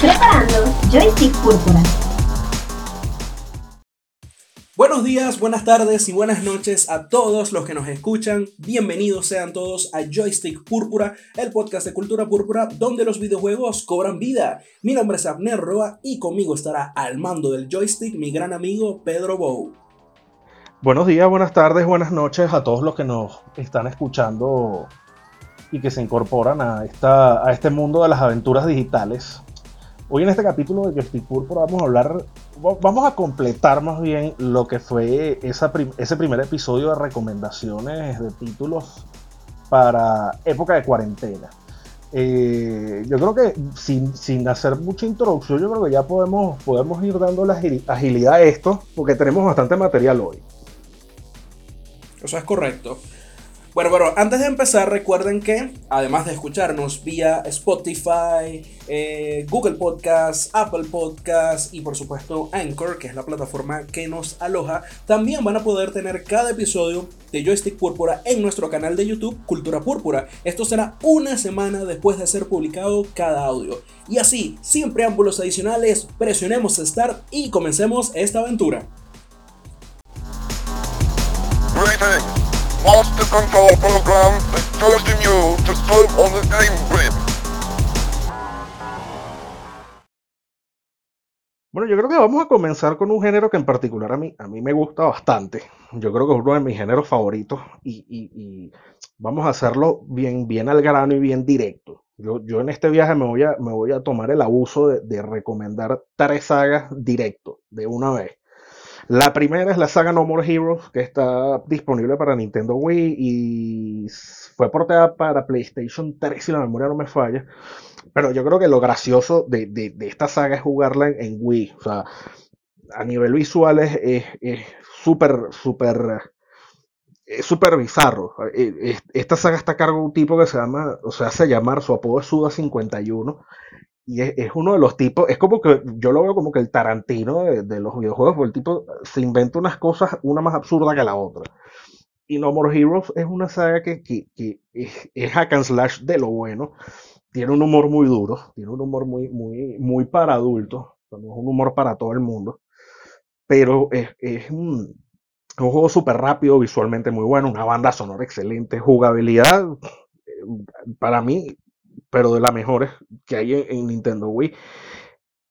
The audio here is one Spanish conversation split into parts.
Preparando Joystick Púrpura. Buenos días, buenas tardes y buenas noches a todos los que nos escuchan. Bienvenidos sean todos a Joystick Púrpura, el podcast de cultura púrpura donde los videojuegos cobran vida. Mi nombre es Abner Roa y conmigo estará al mando del joystick mi gran amigo Pedro Bou. Buenos días, buenas tardes, buenas noches a todos los que nos están escuchando y que se incorporan a, esta, a este mundo de las aventuras digitales. Hoy en este capítulo de Joystick Púrpura vamos a hablar, vamos a completar más bien lo que fue ese primer episodio de recomendaciones de títulos para época de cuarentena. Eh, yo creo que sin, sin, hacer mucha introducción, yo creo que ya podemos, podemos ir dando la agilidad a esto, porque tenemos bastante material hoy. Eso es correcto. Bueno, pero antes de empezar, recuerden que además de escucharnos vía Spotify, eh, Google Podcast, Apple Podcast y por supuesto Anchor, que es la plataforma que nos aloja, también van a poder tener cada episodio de Joystick Púrpura en nuestro canal de YouTube Cultura Púrpura. Esto será una semana después de ser publicado cada audio. Y así, sin preámbulos adicionales, presionemos Start y comencemos esta aventura. Bueno, yo creo que vamos a comenzar con un género que en particular a mí, a mí me gusta bastante. Yo creo que es uno de mis géneros favoritos y, vamos a hacerlo bien, bien al grano y bien directo. Yo, yo en este viaje me voy, a, me voy a tomar el abuso de, de recomendar tres sagas directo, de una vez. La primera es la saga No More Heroes, que está disponible para Nintendo Wii y fue portada para PlayStation 3, si la memoria no me falla. Pero yo creo que lo gracioso de, esta saga es jugarla en, Wii. O sea, a nivel visual es súper, súper, es súper bizarro. E, esta saga está a cargo de un tipo que se llama, o sea, hace llamar, su apodo es Suda51 y es, uno de los tipos, es como que yo lo veo como que el Tarantino de, los videojuegos, porque el tipo se inventa unas cosas, una más absurda que la otra. Y No More Heroes es una saga que, es, hack and slash de lo bueno. Tiene un humor muy duro, tiene un humor muy, muy, muy para adultos, es un humor para todo el mundo. Pero es, un, un juego súper rápido, visualmente muy bueno, una banda sonora excelente, jugabilidad, eh, para mí pero de las mejores que hay en, Nintendo Wii.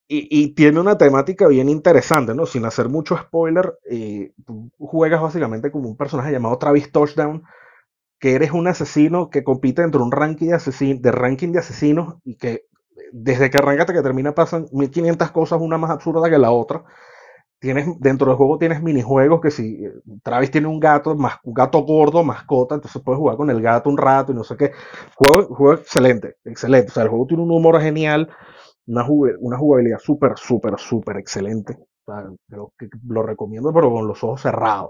Y, tiene una temática bien interesante, ¿no? Sin hacer mucho spoiler, eh, juegas básicamente como un personaje llamado Travis Touchdown, que eres un asesino que compite dentro de un ranking de, de ranking de asesinos y que desde que arranca hasta que termina pasan 1500 cosas, una más absurda que la otra tienes, dentro del juego tienes minijuegos que si eh, Travis tiene un gato, más, un gato gordo, mascota, entonces puedes jugar con el gato un rato y no sé qué. Juego, juego excelente, excelente. O sea, el juego tiene un humor genial, una, una jugabilidad súper, súper, súper excelente. Creo que lo recomiendo, pero con los ojos cerrados.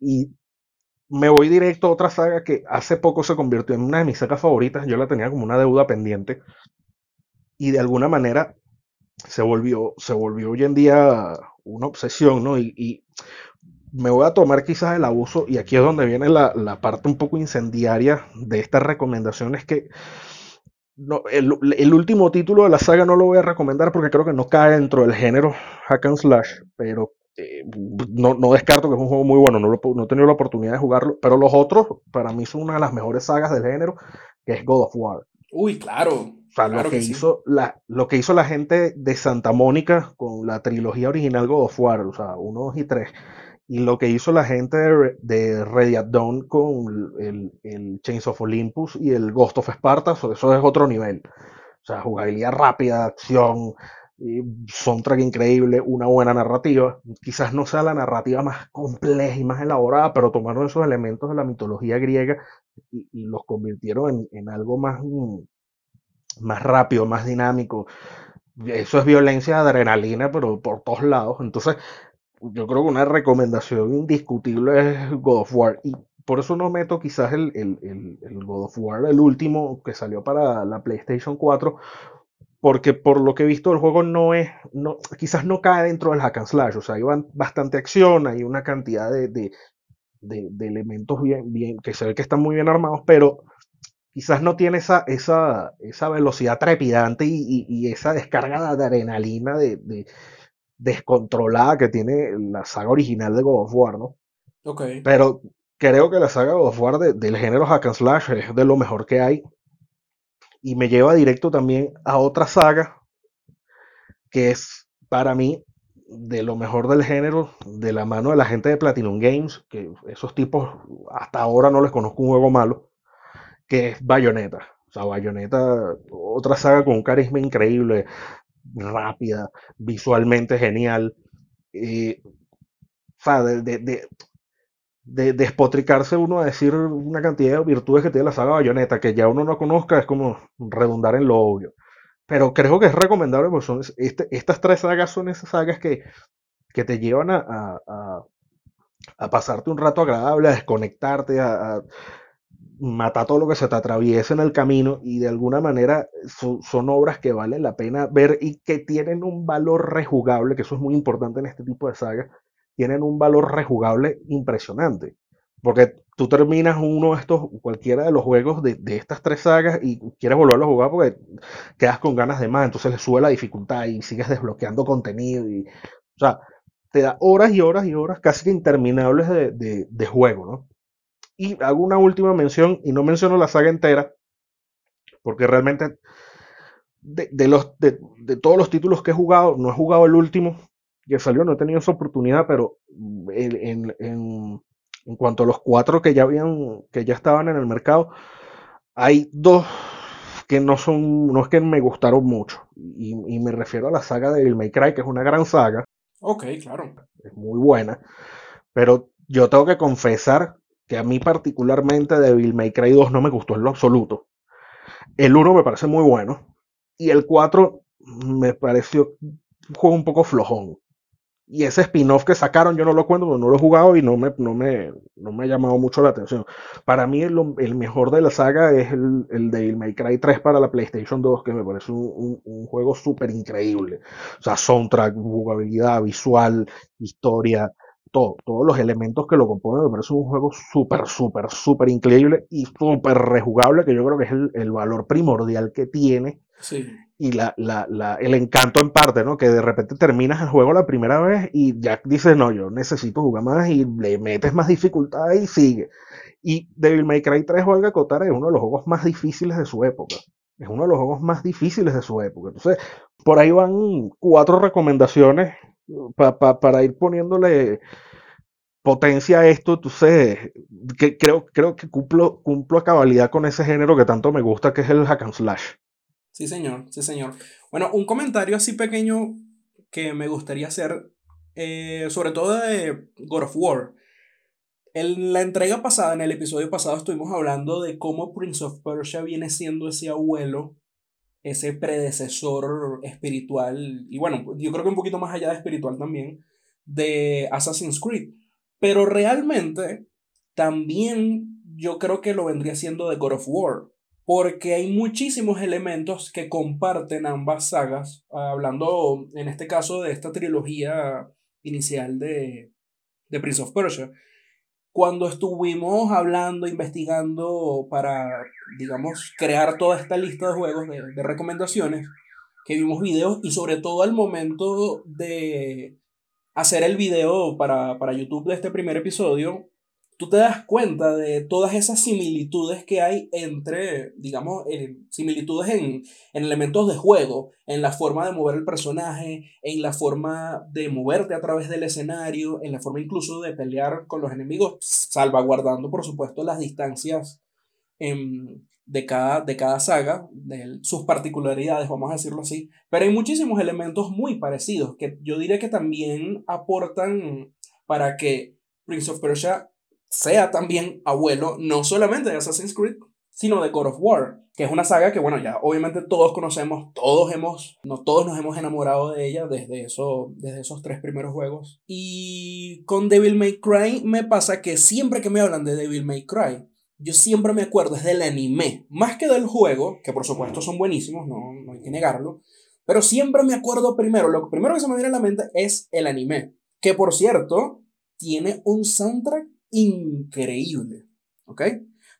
Y me voy directo a otra saga que hace poco se convirtió en una de mis sagas favoritas. Yo la tenía como una deuda pendiente. Y de alguna manera se volvió, se volvió hoy en día una obsesión, ¿no? Y, me voy a tomar quizás el abuso, y aquí es donde viene la, parte un poco incendiaria de estas recomendaciones que el, último título de la saga no lo voy a recomendar porque creo que no cae dentro del género hack and slash, pero eh, no, descarto que es un juego muy bueno, no, no he tenido la oportunidad de jugarlo, pero los otros para mí son una de las mejores sagas del género, que es God of War. Uy, claro, lo, que hizo la, lo que hizo la gente de Santa Mónica con la trilogía original God of War, o sea, 1, 2 y 3, y lo que hizo la gente de, de Ready at Dawn con el, el, Chains of Olympus y el Ghost of Sparta, eso es otro nivel. O sea, jugabilidad rápida, acción, soundtrack increíble, una buena narrativa. Quizás no sea la narrativa más compleja y más elaborada, pero tomaron esos elementos de la mitología griega y, los convirtieron en, en algo más, mm, más rápido, más dinámico. Eso es violencia, adrenalina, pero por todos lados. Entonces, yo creo que una recomendación indiscutible es God of War. Y por eso no meto quizás el, God of War, el último que salió para la PlayStation 4, porque por lo que he visto el juego no es, no, quizás no cae dentro del hack and slash, o sea, hay bastante acción, hay una cantidad de, de, elementos bien, bien, que se ve que están muy bien armados, pero quizás no tiene esa, esa, esa velocidad trepidante y, y, esa descarga de adrenalina de, de, descontrolada que tiene la saga original de God of War, ¿no? Ok. Pero creo que la saga God of War del género Hack and Slash es de lo mejor que hay. Y me lleva directo también a otra saga que es para mí de lo mejor del género, de la mano de la gente de Platinum Games, que esos tipos hasta ahora no les conozco un juego malo, que es Bayonetta. O sea, Bayonetta, otra saga con un carisma increíble, rápida, visualmente genial. Eh, o sea, de, de, de, despotricarse uno a decir una cantidad de virtudes que tiene la saga Bayonetta, que ya uno no conozca, es como redundar en lo obvio. Pero creo que es recomendable, porque son este, estas tres sagas son esas sagas que, que te llevan a, a, a, pasarte un rato agradable, a desconectarte, a, matar todo lo que se te atraviesa en el camino y de alguna manera son, obras que valen la pena ver y que tienen un valor rejugable, que eso es muy importante en este tipo de sagas, tienen un valor rejugable impresionante. Porque tú terminas uno de estos, cualquiera de los juegos de, estas tres sagas y quieres volverlo a jugar porque quedas con ganas de más, entonces le sube la dificultad y sigues desbloqueando contenido. Y, o sea, te da horas y horas y horas casi que interminables de, de juego, ¿no? Y hago una última mención, y no menciono la saga entera, porque realmente de, los, de, todos los títulos que he jugado, no he jugado el último que salió, no he tenido esa oportunidad, pero en, en, en cuanto a los cuatro que ya habían, que ya estaban en el mercado, hay dos que no son, no es que me gustaron mucho. Y, y, me refiero a la saga de Devil May Cry, que es una gran saga. Ok, claro. Es muy buena. Pero yo tengo que confesar que a mí particularmente Devil May Cry 2 no me gustó en lo absoluto. El 1 me parece muy bueno. Y el 4 me pareció un juego un poco flojón. Y ese spin-off que sacaron, yo no lo cuento, no lo he jugado y no me, no me, no me ha llamado mucho la atención. Para mí, el, mejor de la saga es el, el Devil May Cry 3 para la PlayStation 2, que me parece un, un juego súper increíble. O sea, soundtrack, jugabilidad, visual, historia, todos los elementos que lo componen, me parece un juego súper, súper, súper increíble y súper rejugable, que yo creo que es el, valor primordial que tiene. Y la, la, el encanto en parte, ¿no? Que de repente terminas el juego la primera vez y ya dices, no, yo necesito jugar más y le metes más dificultad y sigue. Y Devil May Cry 3, Olga Cotar, es uno de los juegos más difíciles de su época. Es uno de los juegos más difíciles de su época. Entonces, por ahí van cuatro recomendaciones para ir poniéndole potencia a esto, sé que creo, creo que cumplo, cumplo a cabalidad con ese género que tanto me gusta, que es el hack and slash. Sí, señor, sí, señor. Bueno, un comentario así pequeño que me gustaría hacer, eh, sobre todo de God of War. En la entrega pasada, en el episodio pasado, estuvimos hablando de cómo Prince of Persia viene siendo ese abuelo ese predecesor espiritual, y bueno, yo creo que un poquito más allá de espiritual también, de Assassin's Creed. Pero realmente también yo creo que lo vendría siendo de God of War, porque hay muchísimos elementos que comparten ambas sagas, hablando en este caso de esta trilogía inicial de, de Prince of Persia cuando estuvimos hablando, investigando para, digamos, crear toda esta lista de juegos, de, recomendaciones, que vimos videos y sobre todo al momento de hacer el video para, para YouTube de este primer episodio, tú te das cuenta de todas esas similitudes que hay entre, digamos, similitudes en, en, elementos de juego, en la forma de mover el personaje, en la forma de moverte a través del escenario, en la forma incluso de pelear con los enemigos, salvaguardando, por supuesto, las distancias em, de, cada, de cada saga, de sus particularidades, vamos a decirlo así. Pero hay muchísimos elementos muy parecidos que yo diría que también aportan para que Prince of Persia sea también abuelo no solamente de Assassin's Creed, sino de God of War, que es una saga que, bueno, ya obviamente todos conocemos, todos hemos, no todos nos hemos enamorado de ella desde, eso, desde esos tres primeros juegos. Y con Devil May Cry me pasa que siempre que me hablan de Devil May Cry, yo siempre me acuerdo es del anime, más que del juego, que por supuesto son buenísimos, no, no hay que negarlo, pero siempre me acuerdo primero, lo primero que se me viene a la mente es el anime, que por cierto, tiene un soundtrack increíble. ¿Ok?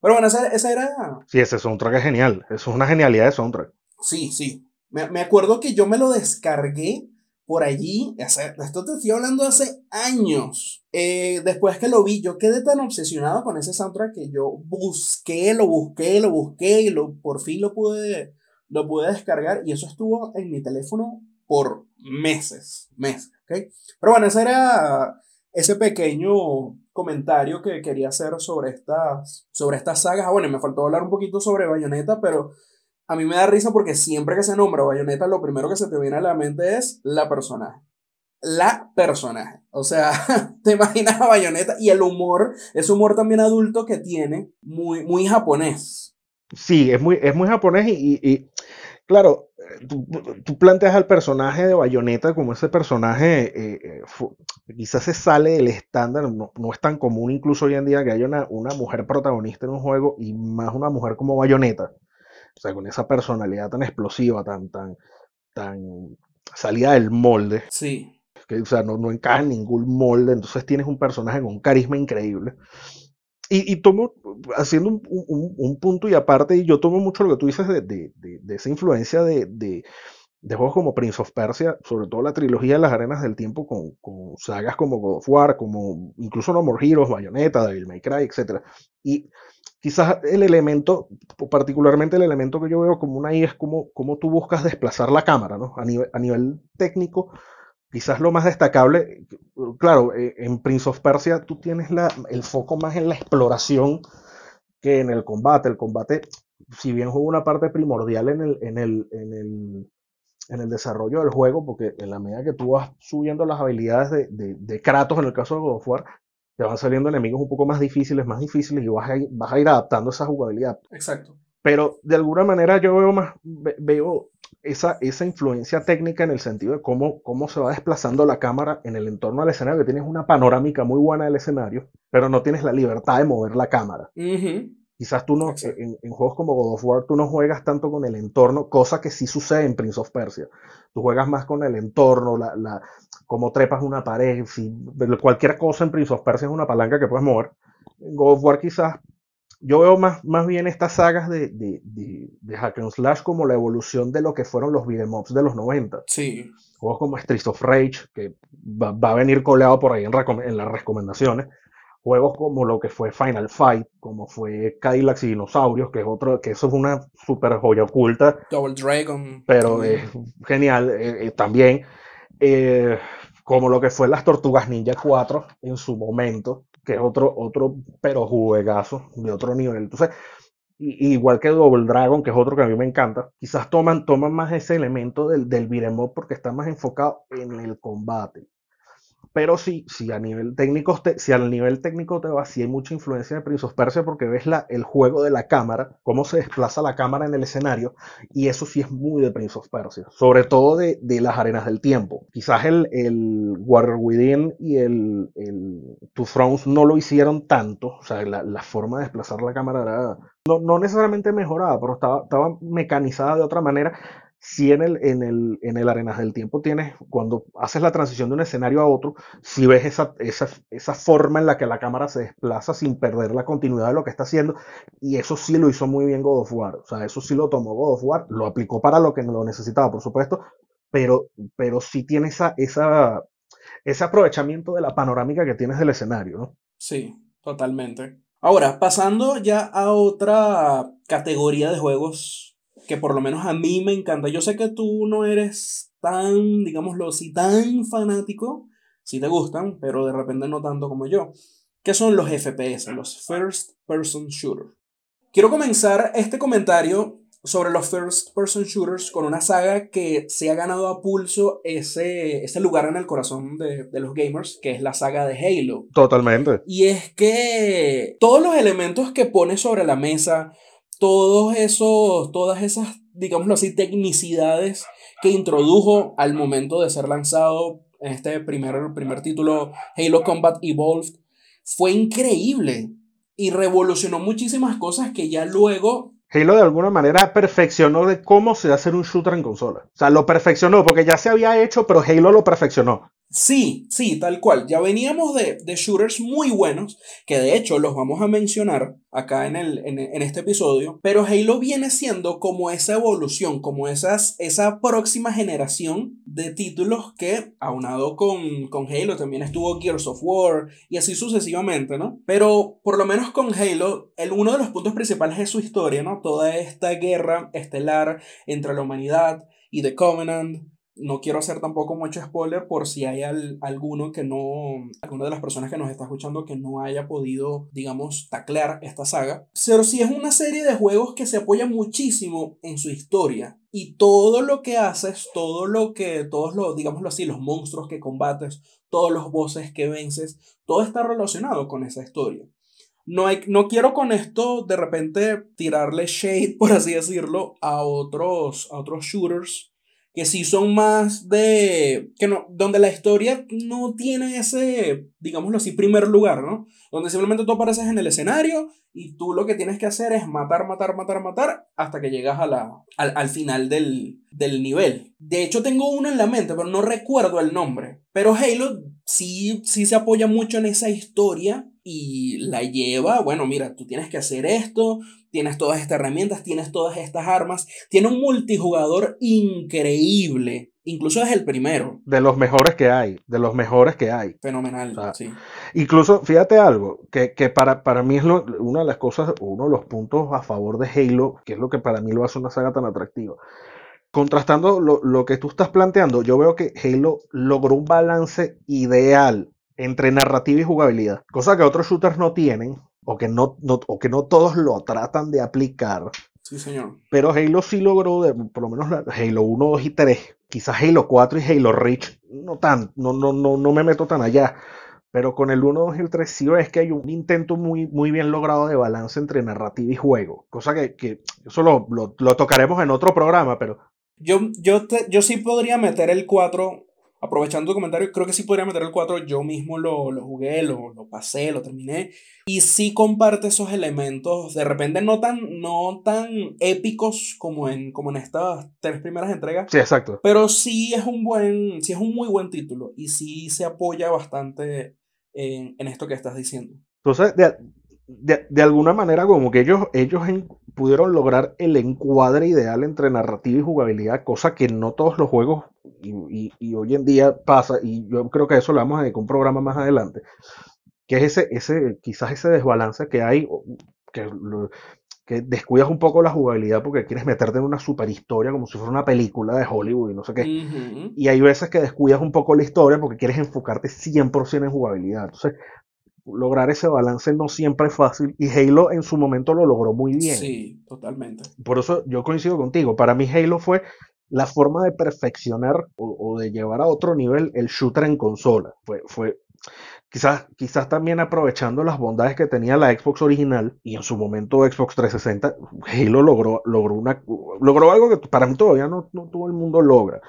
Pero bueno, esa, esa era... Sí, ese soundtrack es genial. Eso es una genialidad de soundtrack. Sí, sí. Me, me acuerdo que yo me lo descargué por allí, esto te estoy hablando hace años. Eh, después que lo vi, yo quedé tan obsesionado con ese soundtrack que yo busqué, lo busqué, lo busqué y lo, por fin lo pude, lo pude descargar y eso estuvo en mi teléfono por meses, meses, ¿ok? Pero bueno, ese era ese pequeño comentario que quería hacer sobre estas, sobre estas sagas. Ah, Bueno, me faltó hablar un poquito sobre Bayonetta, pero a mí me da risa porque siempre que se nombra Bayonetta, lo primero que se te viene a la mente es la personaje. La personaje. O sea, te imaginas a Bayonetta y el humor, ese humor también adulto que tiene, muy, muy japonés. Sí, es muy, es muy japonés y, claro, eh, tú, tú planteas al personaje de Bayonetta como ese personaje, eh, eh, quizás se sale del estándar, no, no es tan común incluso hoy en día que haya una, una mujer protagonista en un juego y más una mujer como Bayonetta, o sea, con esa personalidad tan explosiva, tan, tan, tan salida del molde, Sí. que o sea, no, no encaja en ningún molde, entonces tienes un personaje con un carisma increíble. Y, y tomo, haciendo un, un- un punto y aparte, yo tomo mucho lo que tú dices de, de- de- de esa influencia de, juegos como Prince of Persia, sobre todo la trilogía de las arenas del tiempo, con, con sagas como God of War, como incluso No More Heroes, Bayonetta, Devil May Cry, etc. Y quizás el elemento, particularmente el elemento que yo veo como una I es como, como tú buscas desplazar la cámara, ¿no? A nivel, a nivel técnico, quizás lo más destacable, claro, eh, en Prince of Persia tú tienes la, el foco más en la exploración que en el combate. El combate, si bien juega una parte primordial en el, en el, en el, en el desarrollo del juego, porque en la medida que tú vas subiendo las habilidades de, de, de Kratos, en el caso de God of War, te van saliendo enemigos un poco más difíciles, más difíciles, y vas a ir, vas a ir adaptando esa jugabilidad. Exacto. Pero de alguna manera yo veo más, ve- veo esa, esa influencia técnica en el sentido de cómo, cómo se va desplazando la cámara en el entorno del escenario, que tienes una panorámica muy buena del escenario, pero no tienes la libertad de mover la cámara. Quizás tú no, en juegos como God of War, tú no juegas tanto con el entorno, cosa que sí sucede en Prince of Persia. Tú juegas más con el entorno, la, la, cómo trepas una pared, si, cualquier cosa en Prince of Persia es una palanca que puedes mover. En God of War quizás, yo veo más, más bien estas sagas de, de, de, de hack and slash como la evolución de lo que fueron los beat'em ups de los 90 Sí. juegos como Streets of Rage, que va, va a venir coleado por ahí en, en las recomendaciones, juegos como lo que fue Final Fight, como fue Cadillacs y Dinosaurios, que es otro, que eso es una super joya oculta, Double Dragon. pero es genial eh, eh, también, eh, como lo que fue las Tortugas Ninja 4 en su momento, que es otro, otro pero juegazo de otro nivel. Entonces, igual que Double Dragon, que es otro que a mí me encanta, quizás toman, toman más ese elemento del, del porque está más enfocado en el combate. Pero sí, sí a nivel técnico, te- si al nivel técnico te va, sí hay mucha influencia de Prince of Persia porque ves la, el juego de la cámara, cómo se desplaza la cámara en el escenario, y eso sí es muy de Prince of Persia, sobre todo de, de las arenas del tiempo. Quizás el, el Warrior Within y el, el Two Thrones no lo hicieron tanto, o sea, la, la forma de desplazar la cámara era no, no necesariamente mejorada, pero estaba, estaba mecanizada de otra manera. Si en el, en el, en el Arenas del Tiempo tienes, cuando haces la transición de un escenario a otro, si ves esa, esa, esa forma en la que la cámara se desplaza sin perder la continuidad de lo que está haciendo, y eso sí lo hizo muy bien God of War, o sea, eso sí lo tomó God of War, lo aplicó para lo que lo necesitaba, por supuesto, pero, pero sí tiene esa, esa, ese aprovechamiento de la panorámica que tienes del escenario, ¿no? Sí, totalmente. Ahora, pasando ya a otra categoría de juegos que por lo menos a mí me encanta. Yo sé que tú no eres tan, digámoslo así, tan fanático, si te gustan, pero de repente no tanto como yo. ¿Qué son los FPS, los First Person Shooter? Quiero comenzar este comentario sobre los First Person Shooters con una saga que se ha ganado a pulso ese, ese lugar en el corazón de, de los gamers, que es la saga de Halo. Totalmente. Y es que todos los elementos que pone sobre la mesa, todos esos, todas esas, digámoslo así, tecnicidades que introdujo al momento de ser lanzado en este primer, primer título, Halo Combat Evolved, fue increíble y revolucionó muchísimas cosas que ya luego Halo de alguna manera perfeccionó de cómo se hace un shooter en consola. O sea, lo perfeccionó porque ya se había hecho, pero Halo lo perfeccionó. Sí, sí, tal cual. Ya veníamos de, de shooters muy buenos, que de hecho los vamos a mencionar acá en, el, en, en este episodio, pero Halo viene siendo como esa evolución, como esas, esa próxima generación de títulos que, aunado con, con Halo, también estuvo Gears of War y así sucesivamente, ¿no? Pero por lo menos con Halo, el, uno de los puntos principales es su historia, ¿no? Toda esta guerra estelar entre la humanidad y The Covenant no quiero hacer tampoco mucho spoiler por si hay alguno que no, alguna de las personas que nos está escuchando que no haya podido, digamos, taclear esta saga. Pero sí es una serie de juegos que se apoya muchísimo en su historia. Y todo lo que haces, todo lo que, todos los, digámoslo así, los monstruos que combates, todos los bosses que vences, todo está relacionado con esa historia. No, hay, no quiero con esto de repente tirarle shade, por así decirlo, a otros, a otros shooters que sí son más de, que no, donde la historia no tiene ese, digámoslo así, primer lugar, ¿no? Donde simplemente tú apareces en el escenario y tú lo que tienes que hacer es matar, matar, matar, matar hasta que llegas a la, al, final del, del nivel. De hecho tengo uno en la mente, pero no recuerdo el nombre. Pero Halo sí, sí se apoya mucho en esa historia y la lleva, bueno, mira, tú tienes que hacer esto, tienes todas estas herramientas, tienes todas estas armas, tiene un multijugador increíble, incluso es el primero. De los mejores que hay, de los mejores que hay. Fenomenal, sí. Incluso, fíjate algo, que, para, para mí es una de las cosas, uno de los puntos a favor de Halo, que es lo que para mí lo hace una saga tan atractiva. Contrastando lo, lo que tú estás planteando, yo veo que Halo logró un balance ideal entre narrativa y jugabilidad, cosa que otros shooters no tienen, o que no, o que no todos lo tratan de aplicar. Sí, señor. Pero Halo sí logró, por lo menos Halo 1, 2 y 3, quizás Halo 4 y Halo Reach, no tan, no, no, no, no me meto tan allá. Pero con el 1, 2 y el 3 sí es que hay un intento muy, muy bien logrado de balance entre narrativa y juego. Cosa que, que eso lo, lo, tocaremos en otro programa, pero... Yo, yo, yo sí podría meter el 4 aprovechando tu comentario, creo que sí podría meter el 4. Yo mismo lo, lo jugué, lo, lo, pasé, lo terminé. Y sí comparte esos elementos, de repente no tan, no tan épicos como en, como en estas tres primeras entregas. Sí, exacto. Pero sí es un buen, sí es un muy buen título. Y sí se apoya bastante en, en esto que estás diciendo. Entonces, de, de, de, alguna manera como que ellos, ellos pudieron lograr el encuadre ideal entre narrativa y jugabilidad, cosa que no todos los juegos y, y, hoy en día pasa, y yo creo que eso lo vamos a dedicar un programa más adelante, que es ese, ese quizás ese desbalance que hay, que, que descuidas un poco la jugabilidad porque quieres meterte en una super historia como si fuera una película de Hollywood y no sé qué. Y hay veces que descuidas un poco la historia porque quieres enfocarte 100% en jugabilidad. Entonces, lograr ese balance no siempre es fácil y Halo en su momento lo logró muy bien. Sí, totalmente. Por eso yo coincido contigo. Para mí Halo fue la forma de perfeccionar o, de llevar a otro nivel el shooter en consola. Fue, fue quizás, quizás también aprovechando las bondades que tenía la Xbox original y en su momento Xbox 360, Halo logró, logró, una, logró algo que para mí todavía no, no todo el mundo logra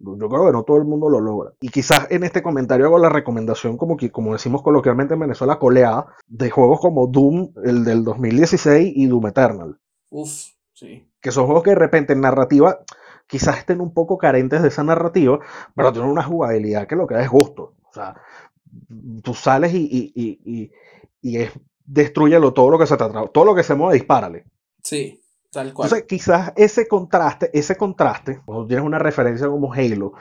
yo creo que no todo el mundo lo logra. Y quizás en este comentario hago la recomendación, como, que, como decimos coloquialmente en Venezuela, coleada, de juegos como Doom, el del 2016 y Doom Eternal. Uf, sí. Que son juegos que de repente en narrativa quizás estén un poco carentes de esa narrativa, pero tienen una jugabilidad que lo que da es gusto. O sea, tú sales y, y, y, y es, destruyelo todo lo que se te todo lo que se mueve, dispárale. Sí. Entonces, quizás ese contraste, ese contraste, cuando tienes una referencia como Halo,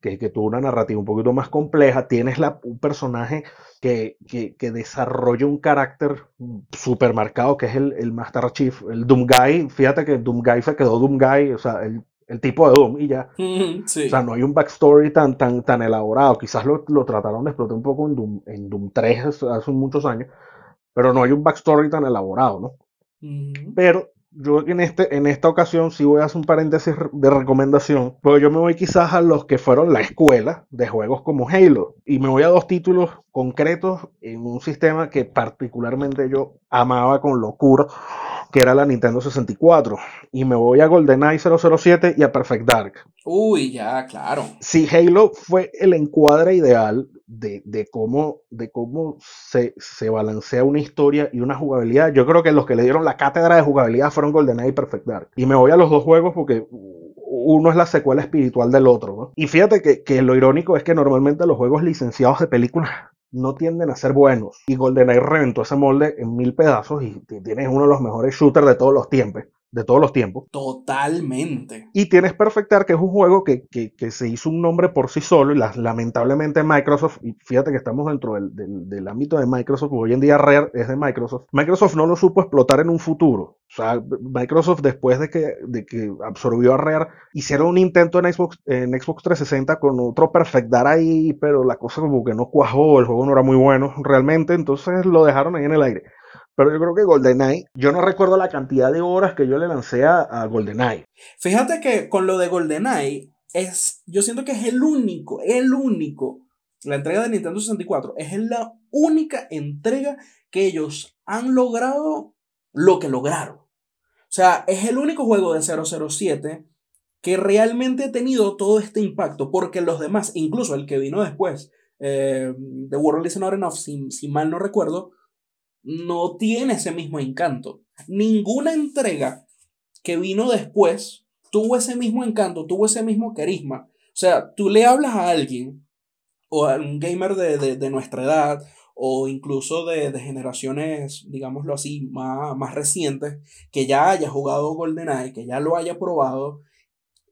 que, que tuvo una narrativa un poquito más compleja, tienes la, un personaje que, que, que, desarrolla un carácter super marcado, que es el, el, Master Chief, el Doom Guy. Fíjate que Doom Guy se quedó Doom Guy, o sea, el, el tipo de Doom y ya. O sea, no hay un backstory tan, tan, tan elaborado. Quizás lo, lo trataron de explotar un poco en Doom, en Doom 3 hace muchos años, pero no hay un backstory tan elaborado, ¿no? Pero yo en, este, en esta ocasión sí voy a hacer un paréntesis de recomendación, porque yo me voy quizás a los que fueron la escuela de juegos como Halo, y me voy a dos títulos concretos en un sistema que particularmente yo amaba con locura, que era la Nintendo 64. Y me voy a GoldenEye 007 y a Perfect Dark. Uy, ya, claro. Si Halo fue el encuadre ideal de, de cómo, de cómo se, se, balancea una historia y una jugabilidad, yo creo que los que le dieron la cátedra de jugabilidad fueron GoldenEye y Perfect Dark. Y me voy a los dos juegos porque uno es la secuela espiritual del otro, ¿no? Y fíjate que, que lo irónico es que normalmente los juegos licenciados de películas no tienden a ser buenos. Y GoldenEye reventó ese molde en mil pedazos y tienes uno de los mejores shooters de todos los tiempos de todos los tiempos. Totalmente. Y tienes Perfectar, que es un juego que, que, que se hizo un nombre por sí solo y lamentablemente Microsoft, y fíjate que estamos dentro del, del, del, ámbito de Microsoft, hoy en día Rare es de Microsoft, Microsoft no lo supo explotar en un futuro. O sea, Microsoft después de que, de que absorbió a Rare, hicieron un intento en Xbox, en Xbox 360 con otro Perfectar ahí, pero la cosa como que no cuajó, el juego no era muy bueno realmente, entonces lo dejaron ahí en el aire. Pero yo creo que GoldenEye, yo no recuerdo la cantidad de horas que yo le lancé a, a GoldenEye. Fíjate que con lo de GoldenEye, es, yo siento que es el único, el único, la entrega de Nintendo 64, es la única entrega que ellos han logrado lo que lograron. O sea, es el único juego de 007 que realmente ha tenido todo este impacto, porque los demás, incluso el que vino después, eh, The World is Not Enough, si, si mal no recuerdo, no tiene ese mismo encanto. Ninguna entrega que vino después tuvo ese mismo encanto, tuvo ese mismo carisma. O sea, tú le hablas a alguien, o a un gamer de, de, nuestra edad, o incluso de, de, generaciones, digámoslo así, más, más recientes, que ya haya jugado GoldenEye, que ya lo haya probado,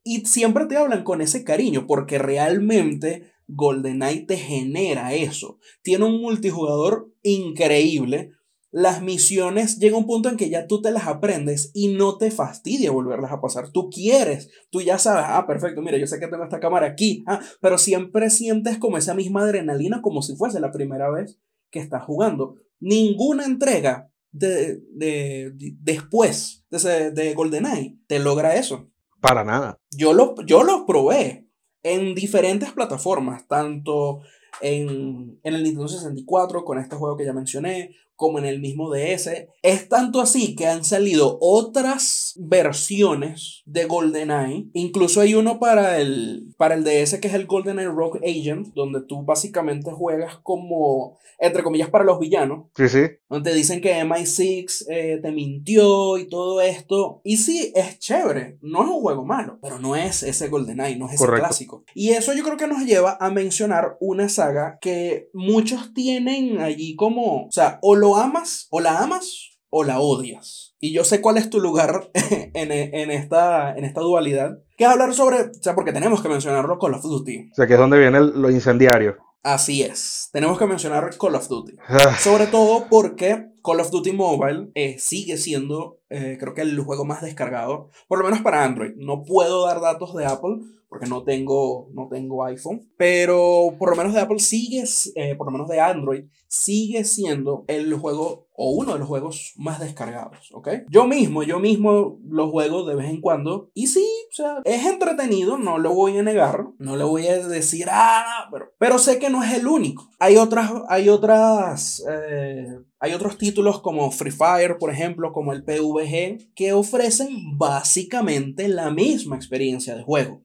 y siempre te hablan con ese cariño, porque realmente GoldenEye te genera eso. Tiene un multijugador increíble, las misiones llega un punto en que ya tú te las aprendes y no te fastidia volverlas a pasar. Tú quieres, tú ya sabes, ah, perfecto, mira, yo sé que tengo esta cámara aquí, ah, pero siempre sientes como esa misma adrenalina como si fuese la primera vez que estás jugando. Ninguna entrega de, de, después de, de GoldenEye te logra eso. Para nada. Yo lo, yo lo probé en diferentes plataformas, tanto en, en, el Nintendo 64 con este juego que ya mencioné, como en el mismo DS. Es tanto así que han salido otras versiones de GoldenEye. Incluso hay uno para el, para el DS que es el GoldenEye Rock Agent, donde tú básicamente juegas como, entre comillas, para los villanos. Sí, sí. Donde te dicen que MI6 eh, te mintió y todo esto. Y sí, es chévere. No es un juego malo, pero no es ese GoldenEye, no es ese Correcto. clásico. Y eso yo creo que nos lleva a mencionar una saga que muchos tienen allí como, o sea, o lo amas, o la amas, o la odias. Y yo sé cuál es tu lugar en, en, esta, en esta dualidad. Que es hablar sobre, o sea, porque tenemos que mencionarlo Call of Duty. O sea, que es donde viene el- lo incendiario. Así es, tenemos que mencionar Call of Duty. Ah, Sobre todo porque Call of Duty Mobile eh, sigue siendo, eh, creo que el juego más descargado, por lo menos para Android. No puedo dar datos de Apple porque no tengo, no tengo iPhone, pero por lo menos de Apple sigue, eh, por lo menos de Android, sigue siendo el juego o uno de los juegos más descargados, ¿ok? Yo mismo, yo mismo lo juego de vez en cuando y sí, o sea, es entretenido, no lo voy a negar, no le voy a decir, ah, pero, pero sé que no es el único. Hay otras, hay otras, eh, hay otros títulos como Free Fire, por ejemplo, como el PUBG, que ofrecen básicamente la misma experiencia de juego.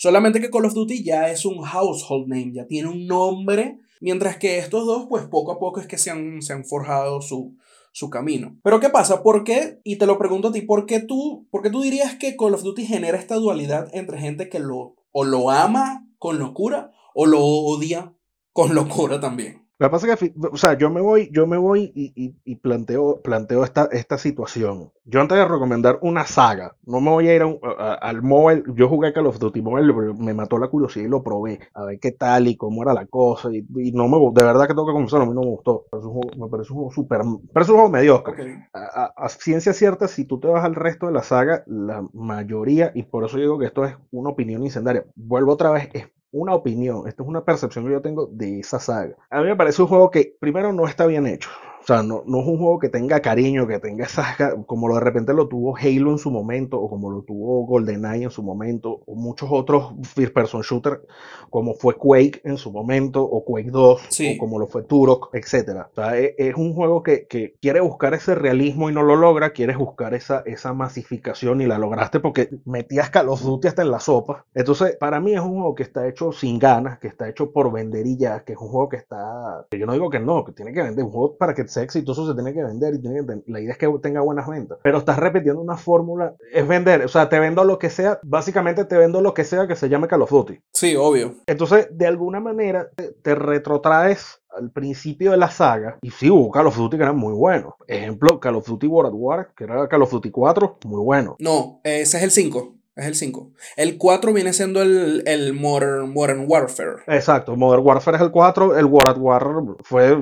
Solamente que Call of Duty ya es un household name, ya tiene un nombre, mientras que estos dos, pues poco a poco es que se han, se han forjado su, su camino. Pero ¿qué pasa? ¿Por qué? Y te lo pregunto a ti, ¿por qué tú, por qué tú dirías que Call of Duty genera esta dualidad entre gente que lo, o lo ama con locura o lo odia con locura también? Lo que pasa es que, o sea, yo me voy, yo me voy y, y- y planteo, planteo esta, esta situación. Yo antes de recomendar una saga, no me voy a ir a un- a- al móvil. Yo jugué Call of Duty Mobile, pero me mató la curiosidad y lo probé, a ver qué tal y cómo era la cosa. Y, y no me de verdad que tengo que confesar, a mí no me gustó. Me parece un juego, me parece un juego súper, me parece un juego mediocre. Ok. A, a- a ciencia cierta, si tú te vas al resto de la saga, la mayoría, y por eso digo que esto es una opinión incendiaria, vuelvo otra vez, es una opinión, esto es una percepción que yo tengo de esa saga. A mí me parece un juego que, primero, no está bien hecho. O sea, no, no es un juego que tenga cariño, que tenga esa, como lo de repente lo tuvo Halo en su momento, o como lo tuvo GoldenEye en su momento, o muchos otros first person shooter, como fue Quake en su momento, o Quake 2, Sí. o como lo fue Turok, etcétera. O sea, e- es, un juego que, que quiere buscar ese realismo y no lo logra, quieres buscar esa, esa masificación y la lograste porque metías Call of Duty hasta en la sopa. Entonces, para mí es un juego que está hecho sin ganas, que está hecho por vender y ya, que es un juego que está, yo no digo que no, que tiene que vender, un juego para que sea exitoso se tiene que vender y tiene que la idea es que tenga buenas ventas. Pero estás repitiendo una fórmula, es vender, o sea, te vendo lo que sea, básicamente te vendo lo que sea que se llame Call of Duty. Sí, obvio. Entonces, de alguna manera, te, te retrotraes al principio de la saga. Y sí, hubo Call of Duty que eran muy buenos. Ejemplo, Call of Duty World at War, que era Call of Duty 4, muy bueno. No, ese es el 5. Es el 5. El 4 viene siendo el, el Modern, Modern Warfare. Exacto, Modern Warfare es el 4, el World at War fue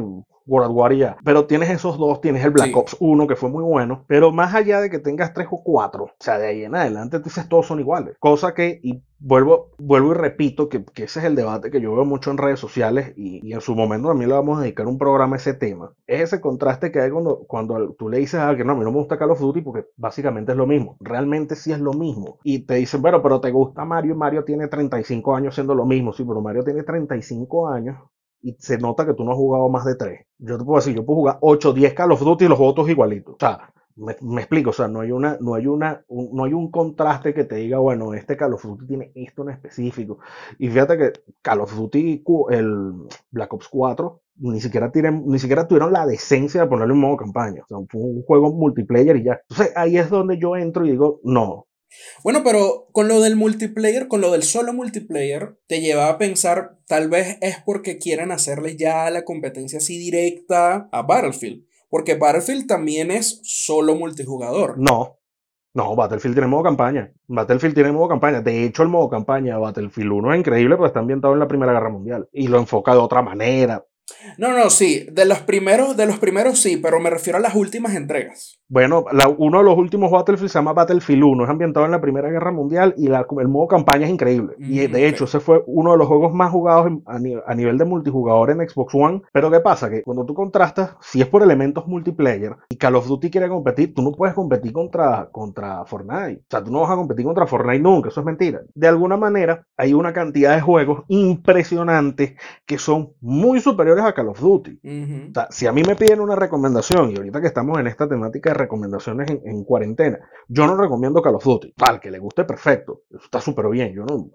World War y ya. Pero tienes esos dos, tienes el Black Sí. Ops 1 que fue muy bueno, pero más allá de que tengas 3 o 4, o sea, de ahí en adelante, dices todos son iguales. Cosa que, y vuelvo, vuelvo y repito, que, que ese es el debate que yo veo mucho en redes sociales y, y en su momento también le vamos a dedicar un programa a ese tema. Es ese contraste que hay cuando, cuando tú le dices a alguien, no, a mí no me gusta Call of Duty porque básicamente es lo mismo. Realmente sí es lo mismo. Y te dicen, bueno, pero te gusta Mario y Mario tiene 35 años siendo lo mismo. Sí, pero Mario tiene 35 años y se nota que tú no has jugado más de 3. Yo te puedo decir, yo puedo jugar 8, 10 Call of Duty y los otros igualitos. O sea, me, me explico, o sea, no hay una, no hay una, un- no hay un contraste que te diga, bueno, este Call of Duty tiene esto en específico. Y fíjate que Call of Duty, el Black Ops 4, ni siquiera, tienen, ni siquiera tuvieron la decencia de ponerle un modo campaña. O sea, fue un juego multiplayer y ya. Entonces ahí es donde yo entro y digo, no, Bueno, pero con lo del multiplayer, con lo del solo multiplayer, te lleva a pensar, tal vez es porque quieren hacerle ya la competencia así directa a Battlefield. Porque Battlefield también es solo multijugador. No, no, Battlefield tiene modo campaña. Battlefield tiene modo campaña. De hecho, el modo campaña Battlefield 1 es increíble porque está ambientado en la Primera Guerra Mundial y lo enfoca de otra manera. No, no, sí, de los primeros, de los primeros sí, pero me refiero a las últimas entregas. Bueno, la- uno de los últimos Battlefield se llama Battlefield 1, es ambientado en la Primera Guerra Mundial y la- el modo campaña es increíble. Y Mm, de hecho, ese fue uno de los juegos más jugados en- a, ni- a nivel de multijugador en Xbox One. Pero ¿qué pasa? Que cuando tú contrastas, si es por elementos multiplayer y Call of Duty quiere competir, tú no puedes competir contra, contra Fortnite. O sea, tú no vas a competir contra Fortnite nunca, eso es mentira. De alguna manera, hay una cantidad de juegos impresionantes que son muy superiores a Call of Duty. O sea, si a mí me piden una recomendación, y ahorita que estamos en esta temática de recomendaciones en, en cuarentena, yo no recomiendo Call of Duty. Al que le guste, perfecto. Eso está súper bien. Yo no,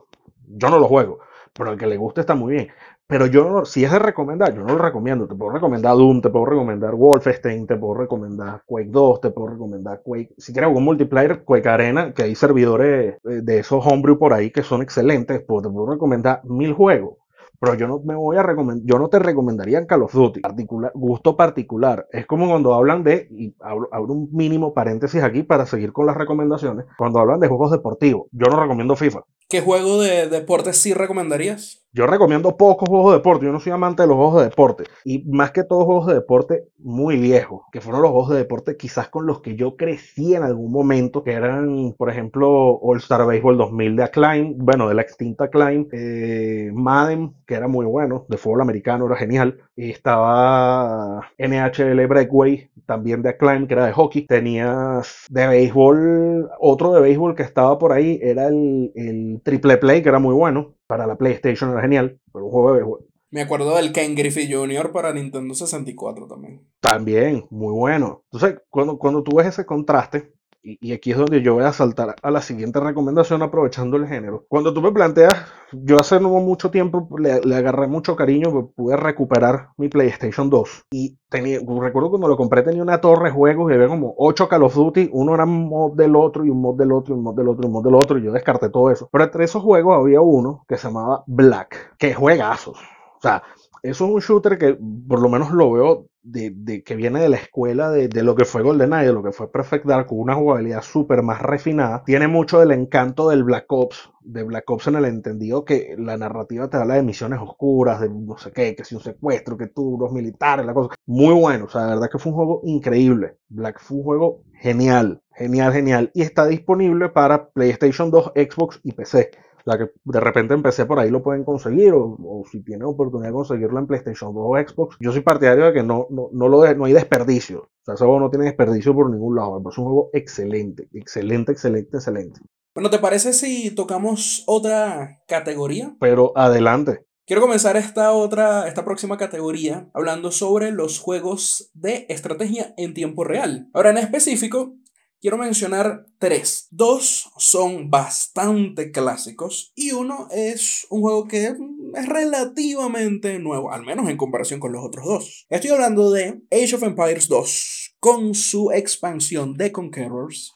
yo no lo juego. Pero al que le guste está muy bien. Pero yo no, si es de recomendar, yo no lo recomiendo. Te puedo recomendar Doom, te puedo recomendar Wolfenstein, te puedo recomendar Quake 2, te puedo recomendar Quake. Si quieres un multiplayer, Quake Arena, que hay servidores eh, de esos homebrew por ahí que son excelentes, pues te puedo recomendar mil juegos. Pero yo no me voy a recomendar, yo no te recomendaría Call of Duty, particular, gusto particular. Es como cuando hablan de, y abro, abro un mínimo paréntesis aquí para seguir con las recomendaciones, cuando hablan de juegos deportivos. Yo no recomiendo FIFA. ¿Qué juego de deportes sí recomendarías? Yo recomiendo pocos juegos de deporte. Yo no soy amante de los juegos de deporte. Y más que todos juegos de deporte muy viejos, que fueron los juegos de deporte quizás con los que yo crecí en algún momento, que eran, por ejemplo, All Star Baseball 2000 de Acclaim, bueno, de la extinta Acclaim, eh, Madden, que era muy bueno, de fútbol americano, era genial. Estaba NHL Breakaway, también de Acclaim, que era de hockey. Tenías de béisbol, otro de béisbol que estaba por ahí, era el Triple Play, que era muy bueno. Para la PlayStation era genial, pero un juego de béisbol. Me acuerdo del Ken Griffey Jr. para Nintendo 64 también. También, muy bueno. Entonces, cuando, cuando tú ves ese contraste, y, aquí es donde yo voy a saltar a la siguiente recomendación aprovechando el género. Cuando tú me planteas, yo hace no mucho tiempo le, le agarré mucho cariño, pues, pude recuperar mi PlayStation 2. Y tenía, recuerdo cuando lo compré tenía una torre de juegos y había como 8 Call of Duty, uno era un mod del otro y un mod del otro y un mod del otro y un mod del otro y yo descarté todo eso. Pero entre esos juegos había uno que se llamaba Black, que juegazos. O sea, eso es un shooter que por lo menos lo veo de, de que viene de la escuela de, de, lo que fue GoldenEye, de lo que fue Perfect Dark, con una jugabilidad súper más refinada. Tiene mucho del encanto del Black Ops, de Black Ops en el entendido que la narrativa te habla de misiones oscuras, de no sé qué, que si un secuestro, que tú, los militares, la cosa. Muy bueno, o sea, la verdad que fue un juego increíble. Black fue un juego genial, genial, genial. Y está disponible para PlayStation 2, Xbox y PC la que de repente empecé por ahí lo pueden conseguir o, o, si tienen oportunidad de conseguirlo en PlayStation 2 o Xbox. Yo soy partidario de que no, no, no, lo de, no hay desperdicio. O sea, ese juego no tiene desperdicio por ningún lado. Es un juego excelente, excelente, excelente, excelente. Bueno, ¿te parece si tocamos otra categoría? Pero adelante. Quiero comenzar esta otra, esta próxima categoría hablando sobre los juegos de estrategia en tiempo real. Ahora, en específico, quiero mencionar tres. Dos son bastante clásicos y uno es un juego que es relativamente nuevo, al menos en comparación con los otros dos. Estoy hablando de Age of Empires 2, con su expansión de Conquerors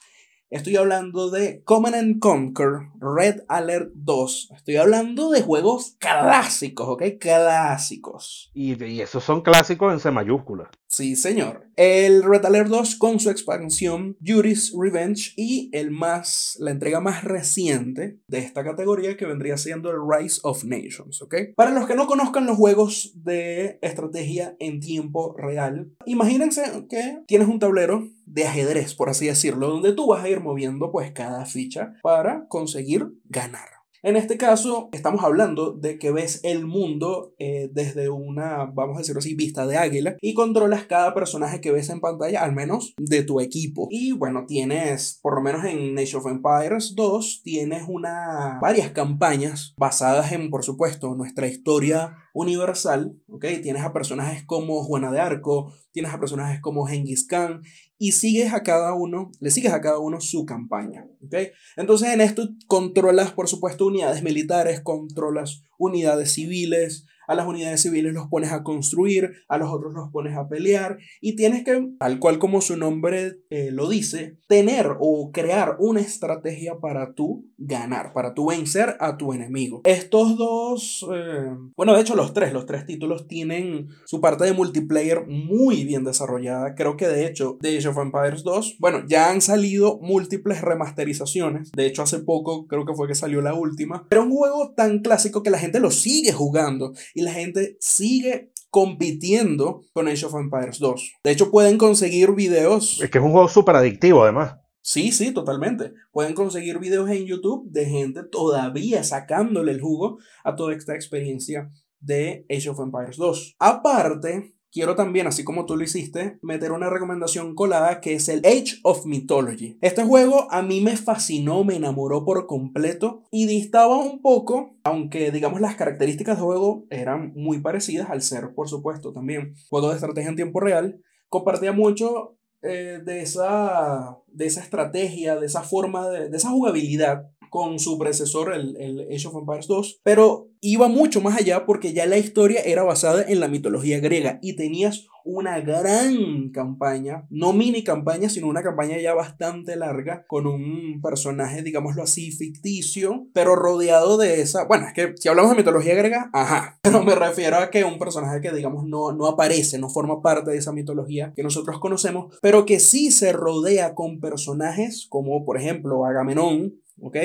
Estoy hablando de Command and Conquer Red Alert 2. Estoy hablando de juegos clásicos, ¿ok? Clásicos. Y, y esos son clásicos en C mayúscula. Sí, señor. El Red Alert 2 con su expansión Yuri's Revenge y el más, la entrega más reciente de esta categoría que vendría siendo el Rise of Nations, ¿ok? Para los que no conozcan los juegos de estrategia en tiempo real, imagínense que tienes un tablero de ajedrez, por así decirlo, donde tú vas a ir moviendo pues cada ficha para conseguir ganar. En este caso, estamos hablando de que ves el mundo eh, desde una, vamos a decirlo así, vista de águila y controlas cada personaje que ves en pantalla, al menos de tu equipo. Y bueno, tienes, por lo menos en Age of Empires 2, tienes una, varias campañas basadas en, por supuesto, nuestra historia universal, ¿ok? Tienes a personajes como Juana de Arco, tienes a personajes como Genghis Khan y sigues a cada uno, le sigues a cada uno su campaña, ¿ok? Entonces en esto controlas, por supuesto, unidades militares, controlas unidades civiles, a las unidades civiles los pones a construir, a los otros los pones a pelear y tienes que, tal cual como su nombre eh, lo dice, tener o crear una estrategia para tú ganar, para tú vencer a tu enemigo. Estos dos, eh, bueno, de hecho los tres, los tres títulos tienen su parte de multiplayer muy bien desarrollada. Creo que de hecho de Age of Empires 2, bueno, ya han salido múltiples remasterizaciones. De hecho hace poco creo que fue que salió la última. Pero un juego tan clásico que la gente lo sigue jugando y la gente sigue compitiendo con Age of Empires 2. De hecho, pueden conseguir videos. Es que es un juego súper adictivo, además. Sí, sí, totalmente. Pueden conseguir videos en YouTube de gente todavía sacándole el jugo a toda esta experiencia de Age of Empires 2. Aparte, quiero también, así como tú lo hiciste, meter una recomendación colada que es el Age of Mythology. Este juego a mí me fascinó, me enamoró por completo y distaba un poco, aunque digamos las características de juego eran muy parecidas al ser, por supuesto, también juego de estrategia en tiempo real, compartía mucho eh, de, esa, de esa estrategia, de esa forma, de, de esa jugabilidad con su predecesor, el, el Age of Empires 2, pero iba mucho más allá porque ya la historia era basada en la mitología griega y tenías una gran campaña, no mini campaña, sino una campaña ya bastante larga con un personaje, digámoslo así, ficticio, pero rodeado de esa, bueno, es que si hablamos de mitología griega, ajá, pero me refiero a que un personaje que digamos no, no aparece, no forma parte de esa mitología que nosotros conocemos, pero que sí se rodea con personajes como por ejemplo Agamenón, ¿ok?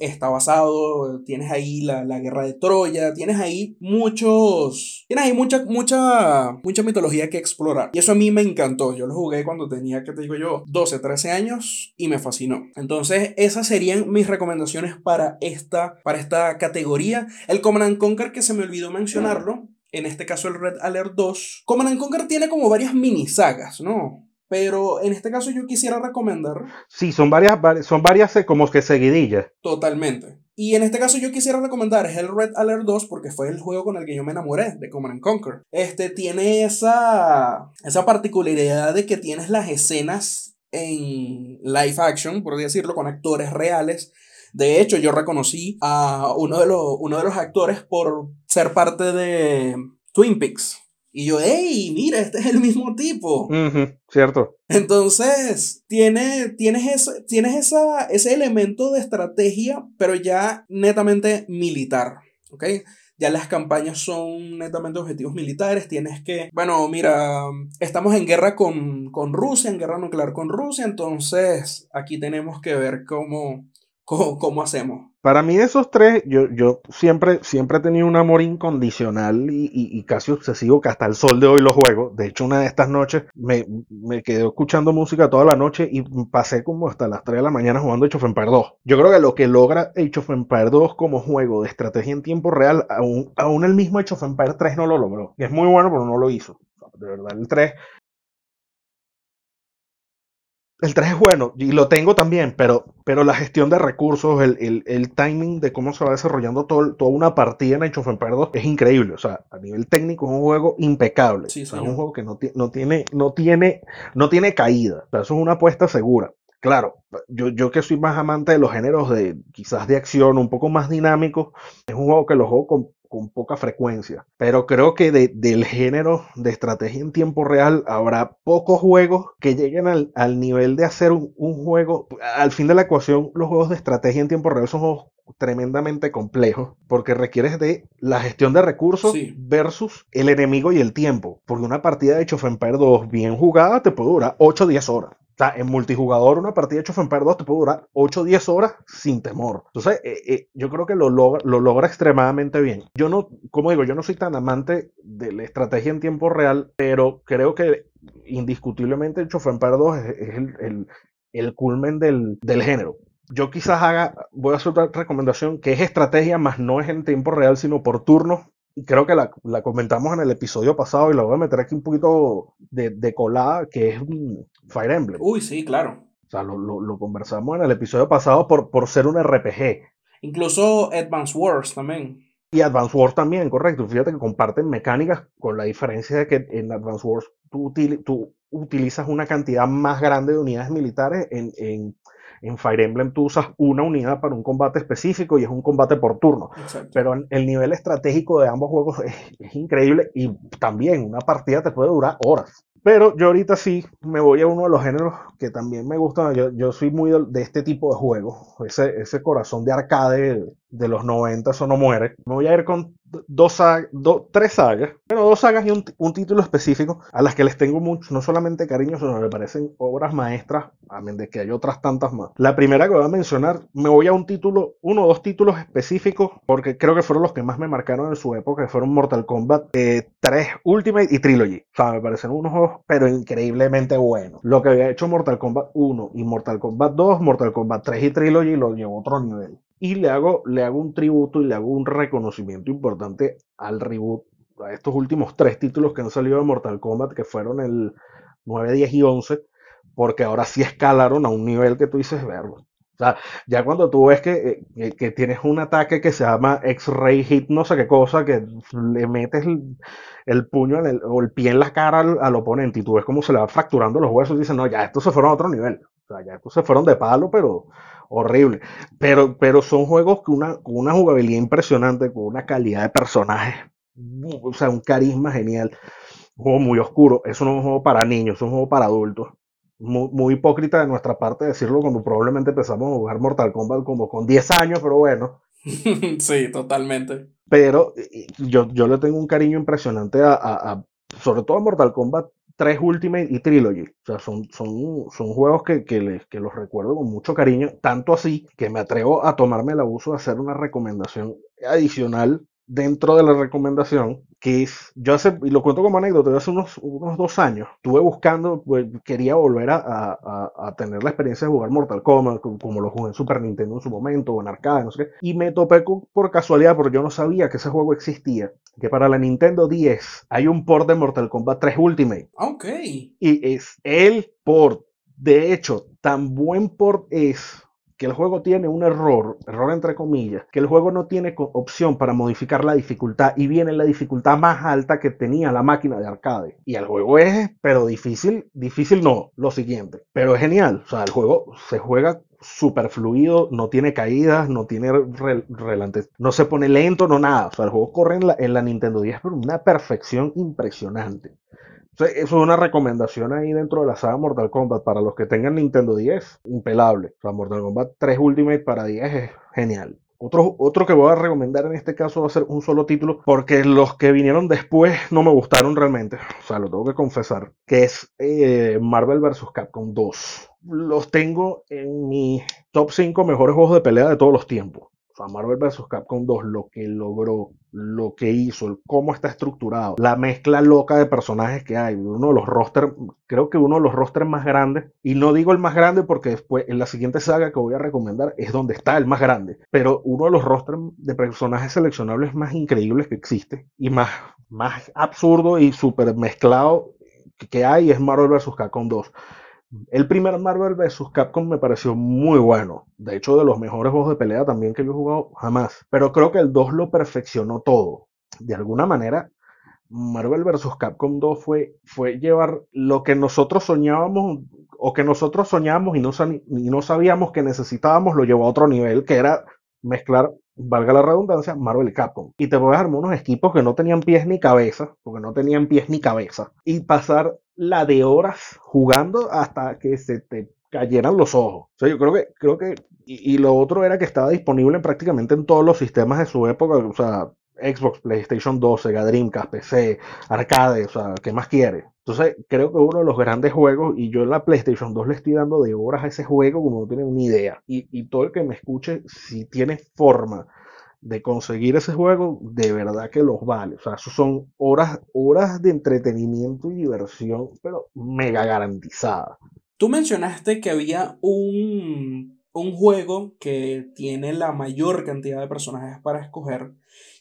Está basado, tienes ahí la, la, guerra de Troya, tienes ahí muchos, tienes ahí mucha, mucha, mucha mitología que explorar. Y eso a mí me encantó, yo lo jugué cuando tenía, que te digo yo, 12, 13 años y me fascinó. Entonces, esas serían mis recomendaciones para esta, para esta categoría. El Command Conquer, que se me olvidó mencionarlo, en este caso el Red Alert 2. Command Conquer tiene como varias mini sagas, ¿no? Pero en este caso yo quisiera recomendar. Sí, son varias, son varias eh, como que seguidillas. Totalmente. Y en este caso yo quisiera recomendar el Red Alert 2 porque fue el juego con el que yo me enamoré de Command Conquer. Este tiene esa, esa particularidad de que tienes las escenas en live action, por así decirlo, con actores reales. De hecho, yo reconocí a uno de los, uno de los actores por ser parte de Twin Peaks. Y yo, hey, mira, este es el mismo tipo. cierto. Entonces, tiene, tienes, ese, tienes esa, ese elemento de estrategia, pero ya netamente militar. ¿Ok? Ya las campañas son netamente objetivos militares. Tienes que, bueno, mira, estamos en guerra con, con Rusia, en guerra nuclear con Rusia. Entonces, aquí tenemos que ver cómo, cómo, cómo hacemos. Para mí, esos tres, yo, yo siempre, siempre he tenido un amor incondicional y, y, casi obsesivo que hasta el sol de hoy lo juego. De hecho, una de estas noches me, me, quedé escuchando música toda la noche y pasé como hasta las 3 de la mañana jugando Age of Empires 2. Yo creo que lo que logra Age of Empires 2 como juego de estrategia en tiempo real, aún, aún el mismo Age of Empires 3 no lo logró. Es muy bueno, pero no lo hizo. De verdad, el 3 el 3 es bueno y lo tengo también, pero, pero la gestión de recursos, el, el, el timing de cómo se va desarrollando todo, toda una partida en Age of Empires 2 es increíble. O sea, a nivel técnico es un juego impecable. Sí, o sea, es un juego que no, no, tiene, no, tiene, no tiene caída. O sea, eso es una apuesta segura. Claro, yo, yo que soy más amante de los géneros de quizás de acción un poco más dinámicos, es un juego que lo juego con con poca frecuencia. Pero creo que de- del género de estrategia en tiempo real habrá pocos juegos que lleguen al, al nivel de hacer un, un juego. Al fin de la ecuación, los juegos de estrategia en tiempo real son juegos tremendamente complejos porque requieres de la gestión de recursos Sí. versus el enemigo y el tiempo. Porque una partida de Empires 2 bien jugada te puede durar 8 o 10 horas. Sea, en multijugador una partida de Empires 2 te puede durar 8 o 10 horas sin temor. Entonces, eh, eh, yo creo que lo logra, lo logra extremadamente bien. Yo no, como digo, yo no soy tan amante de la estrategia en tiempo real, pero creo que indiscutiblemente Empires 2 es, es el, el- el culmen del, género. Yo quizás haga, voy a hacer otra recomendación que es estrategia, más no es en tiempo real, sino por turnos. Y creo que la, comentamos en el episodio pasado y la voy a meter aquí un poquito de, de colada, que es mm, Fire Emblem. Uy, sí, claro. O sea, lo, lo- lo conversamos en el episodio pasado por, por ser un RPG. Incluso Advance Wars también. Y Advance Wars también, correcto. Fíjate que comparten mecánicas con la diferencia de que en Advance Wars tú, util- tú utilizas una cantidad más grande de unidades militares. En, en, en Fire Emblem tú usas una unidad para un combate específico y es un combate por turno. Exacto. Pero el nivel estratégico de ambos juegos es, es increíble y también una partida te puede durar horas. Pero yo ahorita sí me voy a uno de los géneros que también me gustan. Yo, yo soy muy de, este tipo de juegos. Ese, ese corazón de arcade de los 90, eso no muere. Me voy a ir con dos, tres sagas. Bueno, dos sagas y un, un título específico a las que les tengo mucho, no solamente cariño, sino que me parecen obras maestras, amén de que hay otras tantas más. La primera que voy a mencionar, me voy a un título, uno o dos títulos específicos, porque creo que fueron los que más me marcaron en su época, que fueron Mortal Kombat eh, 3 Ultimate y Trilogy. O sea, me parecen unos pero increíblemente buenos. Lo que había hecho Mortal Kombat 1 y Mortal Kombat 2, Mortal Kombat 3 y Trilogy lo llevó a otro nivel. Y le hago, le hago un tributo y le hago un reconocimiento importante al reboot, a estos últimos tres títulos que han salido de Mortal Kombat, que fueron el 9, 10 y 11, porque ahora sí escalaron a un nivel que tú dices, verlo. O sea, ya cuando tú ves que, eh, que, que tienes un ataque que se llama X-Ray Hit, no sé qué cosa, que le metes el, puño o el pie en la cara al, al oponente y tú ves cómo se le va fracturando los huesos y dices, no, ya estos se fueron a otro nivel. O sea, ya estos se fueron de palo, pero horrible. Pero, pero son juegos con una, con una jugabilidad impresionante, con una calidad de personajes, o sea, un carisma genial. Un juego muy oscuro. Eso no es un juego para niños, es un juego para adultos. Muy, muy hipócrita de nuestra parte decirlo cuando probablemente empezamos a jugar Mortal Kombat como con 10 años, pero bueno. sí, totalmente. Pero yo, yo le tengo un cariño impresionante a, a- a- sobre todo a Mortal Kombat 3 Ultimate y Trilogy. O sea, son, son, son juegos que, que, les- que los recuerdo con mucho cariño, tanto así que me atrevo a tomarme el abuso de hacer una recomendación adicional dentro de la recomendación, que es, yo hace, y lo cuento como anécdota, yo hace unos, unos dos años estuve buscando, pues quería volver a, a- a- tener la experiencia de jugar Mortal Kombat, como, como lo jugué en Super Nintendo en su momento, o en arcade, no sé qué, y me topé con- por casualidad, porque yo no sabía que ese juego existía, que para la Nintendo 10 hay un port de Mortal Kombat 3 Ultimate, Ok. y es el port. De hecho, tan buen port es que el juego tiene un error, error entre comillas, que el juego no tiene opción para modificar la dificultad y viene la dificultad más alta que tenía la máquina de arcade. Y el juego es, pero difícil, difícil no, lo siguiente, pero es genial. O sea, el juego se juega súper fluido, no tiene caídas, no tiene rel- relantes, no se pone lento, no nada. O sea, el juego corre en la, en la Nintendo 10 por una perfección impresionante. Eso es una recomendación ahí dentro de la saga Mortal Kombat. Para los que tengan Nintendo 10, impelable. O sea, Mortal Kombat 3 Ultimate para 10 es genial. Otro, otro que voy a recomendar en este caso va a ser un solo título, porque los que vinieron después no me gustaron realmente. O sea, lo tengo que confesar. Que es eh, Marvel vs. Capcom 2. Los tengo en mi top 5 mejores juegos de pelea de todos los tiempos. Marvel vs. Capcom 2, lo que logró, lo que hizo, cómo está estructurado, la mezcla loca de personajes que hay, uno de los rosters, creo que uno de los rosters más grandes, y no digo el más grande porque después en la siguiente saga que voy a recomendar es donde está el más grande, pero uno de los rosters de personajes seleccionables más increíbles que existe y más, más absurdo y súper mezclado que hay es Marvel vs. Capcom 2. El primer Marvel vs. Capcom me pareció muy bueno. De hecho, de los mejores juegos de pelea también que yo he jugado jamás. Pero creo que el 2 lo perfeccionó todo. De alguna manera, Marvel vs. Capcom 2 fue, fue llevar lo que nosotros soñábamos o que nosotros soñábamos y no, sabíamos que necesitábamos, lo llevó a otro nivel, que era mezclar valga la redundancia, Marvel y Capcom. Y te puedes armar unos equipos que no tenían pies ni cabeza, porque no tenían pies ni cabeza, y pasar la de horas jugando hasta que se te cayeran los ojos. O sea, yo creo que, creo que, y, lo otro era que estaba disponible prácticamente en todos los sistemas de su época, o sea, Xbox, PlayStation 2, Sega Dreamcast, PC, arcade, o sea, ¿qué más quiere? Entonces, creo que uno de los grandes juegos, y yo en la PlayStation 2 le estoy dando de horas a ese juego como no tiene una idea. Y, y todo el que me escuche, si tiene forma de conseguir ese juego, de verdad que los vale. O sea, eso son horas, horas de entretenimiento y diversión, pero mega garantizadas. Tú mencionaste que había un, un juego que tiene la mayor cantidad de personajes para escoger.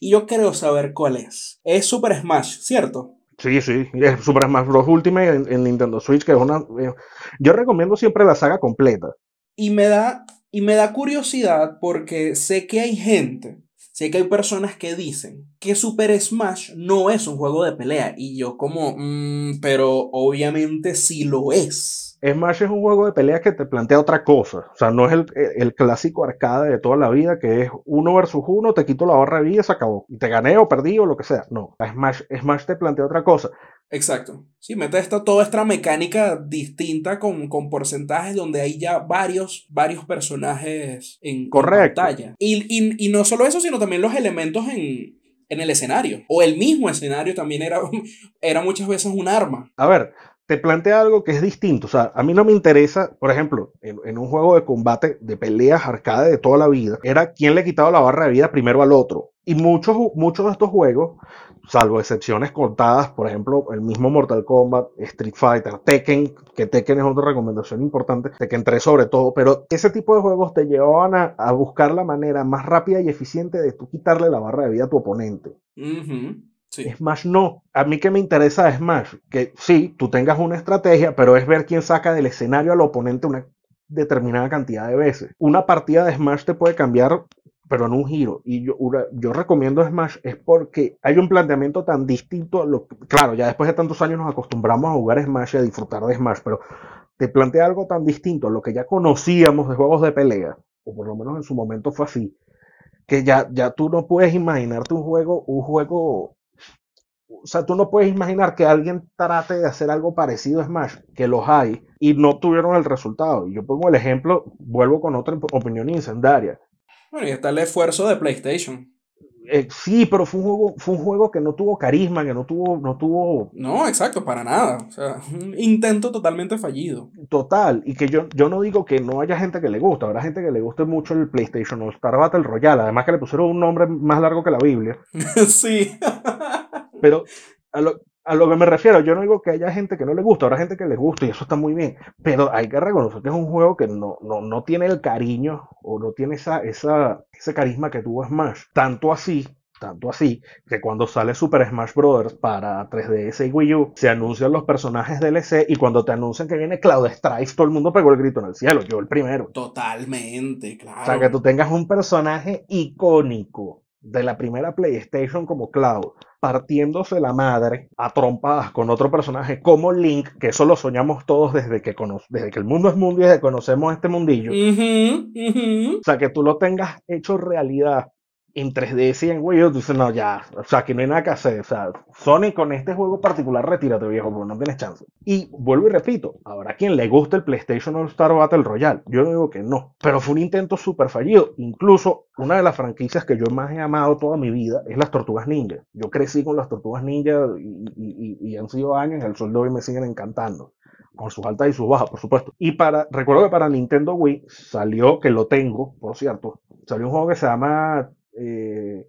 Y yo quiero saber cuál es. Es Super Smash, ¿cierto? Sí, sí, es Super Smash Bros. Ultimate en, en Nintendo Switch, que es una... eh, Yo recomiendo siempre la saga completa. Y me da, y me da curiosidad porque sé que hay gente, sé que hay personas que dicen que Super Smash no es un juego de pelea. Y yo como, "Mm, pero obviamente sí lo es. Smash es un juego de peleas que te plantea otra cosa. O sea, no es el, el clásico arcade de toda la vida que es uno versus uno, te quito la barra de vida y se acabó. Y te gané o perdí o lo que sea. No, Smash, Smash te plantea otra cosa. Exacto. Sí, mete esta, toda esta mecánica distinta con, con porcentajes donde hay ya varios, varios personajes en, en Correcto. pantalla. Y, y, y no solo eso, sino también los elementos en, en el escenario. O el mismo escenario también era, era muchas veces un arma. A ver, te plantea algo que es distinto. O sea, a mí no me interesa, por ejemplo, en, un juego de combate de peleas arcade de toda la vida, era quién le quitaba la barra de vida primero al otro. Y muchos, muchos de estos juegos, salvo excepciones contadas, por ejemplo, el mismo Mortal Kombat, Street Fighter, Tekken, que Tekken es otra recomendación importante, Tekken 3 sobre todo, pero ese tipo de juegos te llevaban a, a buscar la manera más rápida y eficiente de tú quitarle la barra de vida a tu oponente. Ujú, Sí. Smash no. A mí que me interesa de Smash, que sí, tú tengas una estrategia, pero es ver quién saca del escenario al oponente una determinada cantidad de veces. Una partida de Smash te puede cambiar, pero en un giro. Y yo, yo recomiendo Smash es porque hay un planteamiento tan distinto. claro, ya después de tantos años nos acostumbramos a jugar Smash y a disfrutar de Smash, pero te plantea algo tan distinto a lo que ya conocíamos de juegos de pelea, o por lo menos en su momento fue así, que ya, ya tú no puedes imaginarte un juego, un juego o sea, tú no puedes imaginar que alguien trate de hacer algo parecido a Smash, que los hay, y no tuvieron el resultado. Y yo pongo el ejemplo, vuelvo con otra op- opinión incendiaria. Bueno, y está el esfuerzo de PlayStation. Eh, sí, pero fue un juego, fue un juego que no tuvo carisma, que no tuvo, no tuvo No, exacto, para nada. O sea, un intento totalmente fallido. total. Y que yo, yo no digo que no haya gente que le gusta, habrá gente que le guste mucho el PlayStation All Star Battle Royale, además que le pusieron un nombre más largo que la Biblia. sí. Pero a lo, a lo que me refiero, yo no digo que haya gente que no le gusta, habrá gente que le gusta y eso está muy bien, pero hay que reconocer que es un juego que no, no, no tiene el cariño o no tiene esa, esa, ese carisma que tuvo Smash. Tanto así, tanto así, que cuando sale Super Smash Bros. para 3DS y Wii U, se anuncian los personajes DLC y cuando te anuncian que viene Cloud Strife, todo el mundo pegó el grito en el cielo, yo el primero. Totalmente, claro. O sea, que tú tengas un personaje icónico de la primera PlayStation como Cloud, partiéndose la madre a trompadas con otro personaje como Link, que eso lo soñamos todos desde que, desde que el mundo es mundo y desde que conocemos este mundillo. Ujú. O sea, que tú lo tengas hecho realidad en 3DS y en Wii U, tú dices, no, ya, o sea, que no hay nada que hacer. O sea, Sony con este juego particular, retírate, viejo, porque no tienes chance. Y vuelvo y repito, habrá quien le guste el PlayStation All Star Battle Royale. Yo no digo que no, pero fue un intento súper fallido. Incluso una de las franquicias que yo más he amado toda mi vida es las Tortugas Ninja. Yo crecí con las Tortugas Ninja y, y- y- y han sido años al sol de hoy me siguen encantando con sus altas y sus bajas, por supuesto. Y para, recuerdo que para Nintendo Wii salió, que lo tengo, por cierto, salió un juego que se llama eh,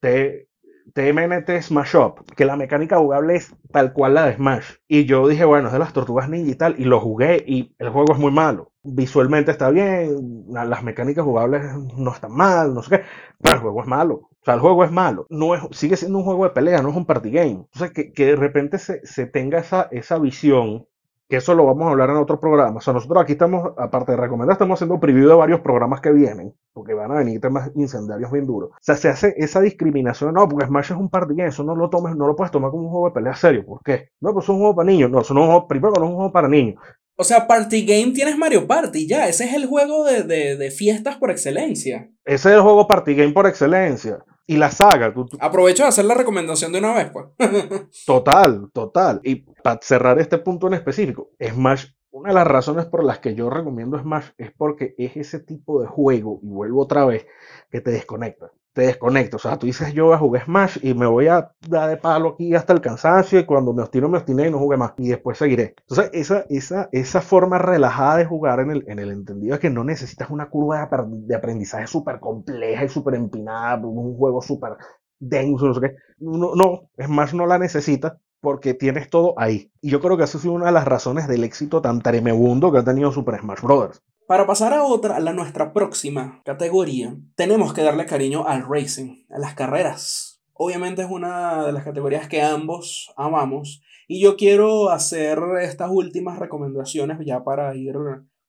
T- TMNT Smash Up, que la mecánica jugable es tal cual la de Smash. Y yo dije, bueno, es de las tortugas ninja y tal, y lo jugué y el juego es muy malo. Visualmente está bien, la- las mecánicas jugables no están mal, no sé qué, pero el juego es malo. O sea, el juego es malo. No es, sigue siendo un juego de pelea, no es un party game. Entonces, que, que de repente se, se tenga esa, esa visión que eso lo vamos a hablar en otro programa. O sea, nosotros aquí estamos, aparte de recomendar, estamos haciendo preview de varios programas que vienen, porque van a venir temas incendiarios bien duros. O sea, se hace esa discriminación, no, porque Smash es un party game, eso no lo tomes, no lo puedes tomar como un juego de pelea serio. ¿Por qué? No, pues es un juego para niños. No, eso no es un juego, primero que no es un juego para niños. O sea, Party Game tienes Mario Party, ya. Ese es el juego de, de, de fiestas por excelencia. Ese es el juego Party Game por excelencia. Y la saga, tú- tú- Aprovecho de hacer la recomendación de una vez, pues. total, total. Y para cerrar este punto en específico, Smash, una de las razones por las que yo recomiendo Smash es porque es ese tipo de juego, y vuelvo otra vez, que te desconecta. Te desconecta. O sea, tú dices yo jugar Smash y me voy a dar de palo aquí hasta el cansancio y cuando me obstino me obstiné y no jugué más. Y después seguiré. Entonces, esa, esa, esa forma relajada de jugar en el, en el entendido es que no necesitas una curva de, apre- de aprendizaje súper compleja y súper empinada, un juego súper denso, no sé. No, no, Smash no la necesita porque tienes todo ahí. Y yo creo que esa ha sido una de las razones del éxito tan tremebundo que ha tenido Super Smash Bros. Para pasar a otra, a la nuestra próxima categoría, tenemos que darle cariño al racing, a las carreras. Obviamente es una de las categorías que ambos amamos. Y yo quiero hacer estas últimas recomendaciones ya para ir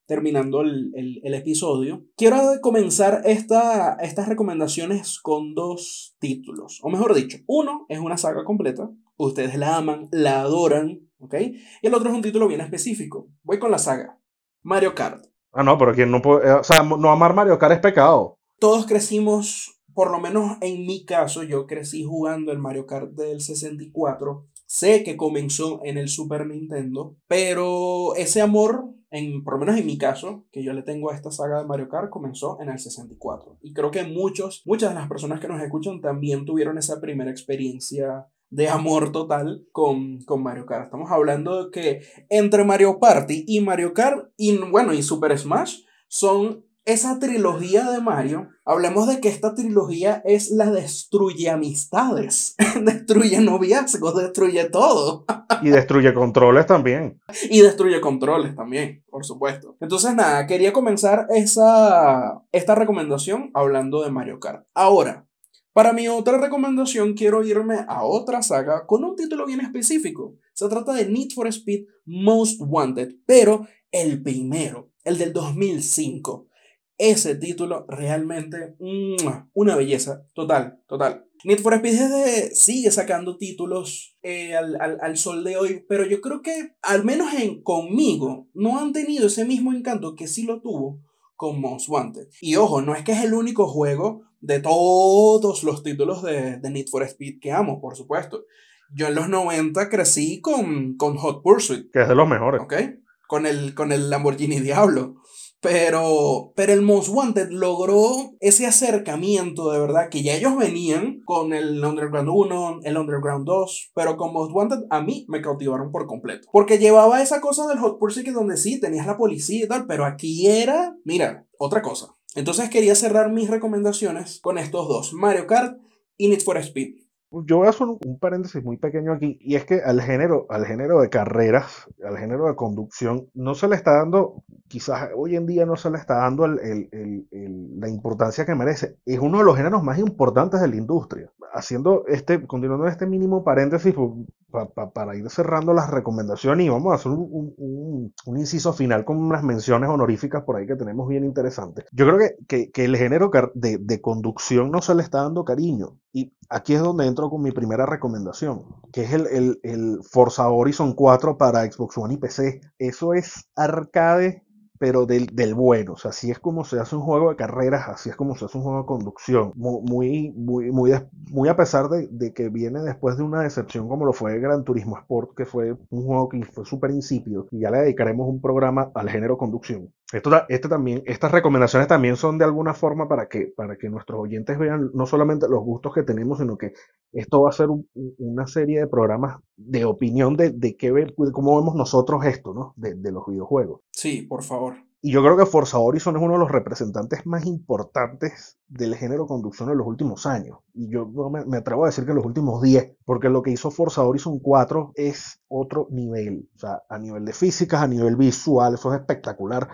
terminando el, el- episodio. Quiero comenzar esta, estas recomendaciones con dos títulos. O mejor dicho, uno es una saga completa. Ustedes la aman, la adoran, ¿ok? Y el otro es un título bien específico. Voy con la saga. Mario Kart. Ah, no, pero no puede, eh, o sea, no amar Mario Kart es pecado. todos crecimos, por lo menos en mi caso, yo crecí jugando el Mario Kart del 64. Sé que comenzó en el Super Nintendo, pero ese amor, en, por lo menos en mi caso, que yo le tengo a esta saga de Mario Kart, comenzó en el 64. Y creo que muchos, muchas de las personas que nos escuchan también tuvieron esa primera experiencia de amor total con, con Mario Kart. Estamos hablando de que entre Mario Party y Mario Kart, y bueno, y Super Smash, son esa trilogía de Mario, hablemos de que esta trilogía es la destruye amistades, destruye noviazgos, destruye todo Y destruye controles también. y destruye controles también, por supuesto. Entonces nada, quería comenzar esa, esta recomendación hablando de Mario Kart. Ahora, para mi otra recomendación quiero irme a otra saga con un título bien específico. Se trata de Need for Speed Most Wanted, pero el primero, el del 2005 ese título realmente ¡mua! una belleza total, total. Need for Speed sigue sacando títulos eh, al, al- al sol de hoy, pero yo creo que al menos en, conmigo no han tenido ese mismo encanto que sí lo tuvo con Most Wanted. Y ojo, no es que es el único juego de todos los títulos de, de Need for Speed que amo, por supuesto. Yo en los 90 crecí con, con Hot Pursuit, Que es de los mejores. ¿ok? Con el, con el Lamborghini Diablo. Pero, pero el Most Wanted logró ese acercamiento de verdad que ya ellos venían con el Underground 1, el Underground 2, pero con Most Wanted a mí me cautivaron por completo. Porque llevaba esa cosa del Hot Pursuit que donde sí tenías la policía y tal, pero aquí era, mira, otra cosa. Entonces quería cerrar mis recomendaciones con estos dos, Mario Kart y Need for Speed. Yo voy a un, paréntesis muy pequeño aquí, y es que al género, al género de carreras, al género de conducción, no se le está dando, quizás hoy en día no se le está dando el- el- el- la importancia que merece. Es uno de los géneros más importantes de la industria. Haciendo este, continuando este mínimo paréntesis pa- pa- para ir cerrando las recomendaciones y vamos a hacer un, un- un- un inciso final con unas menciones honoríficas por ahí que tenemos bien interesantes. Yo creo que, que- que el género de, de conducción no se le está dando cariño. Y aquí es donde entro con mi primera recomendación, que es el, el, el Forza Horizon 4 para Xbox One y PC. Eso es arcade, pero del, del bueno. O sea, así es como se hace un juego de carreras, así es como se hace un juego de conducción. Mu- Muy, muy, muy, muy a pesar de, de que viene después de una decepción como lo fue Gran Turismo Sport, que fue un juego que fue súper insípido. Y ya le dedicaremos un programa al género conducción. Esto, este también, estas recomendaciones también son de alguna forma para que, para que nuestros oyentes vean no solamente los gustos que tenemos, sino que esto va a ser un- un- una serie de programas de opinión de, de, qué ve- de cómo vemos nosotros esto, ¿no? De, de los videojuegos. Sí, por favor. Y yo creo que Forza Horizon es uno de los representantes más importantes del género conducción en los últimos años. Y yo me, me atrevo a decir que los últimos 10, porque lo que hizo Forza Horizon 4 es otro nivel. O sea, a nivel de físicas, a nivel visual, eso es espectacular.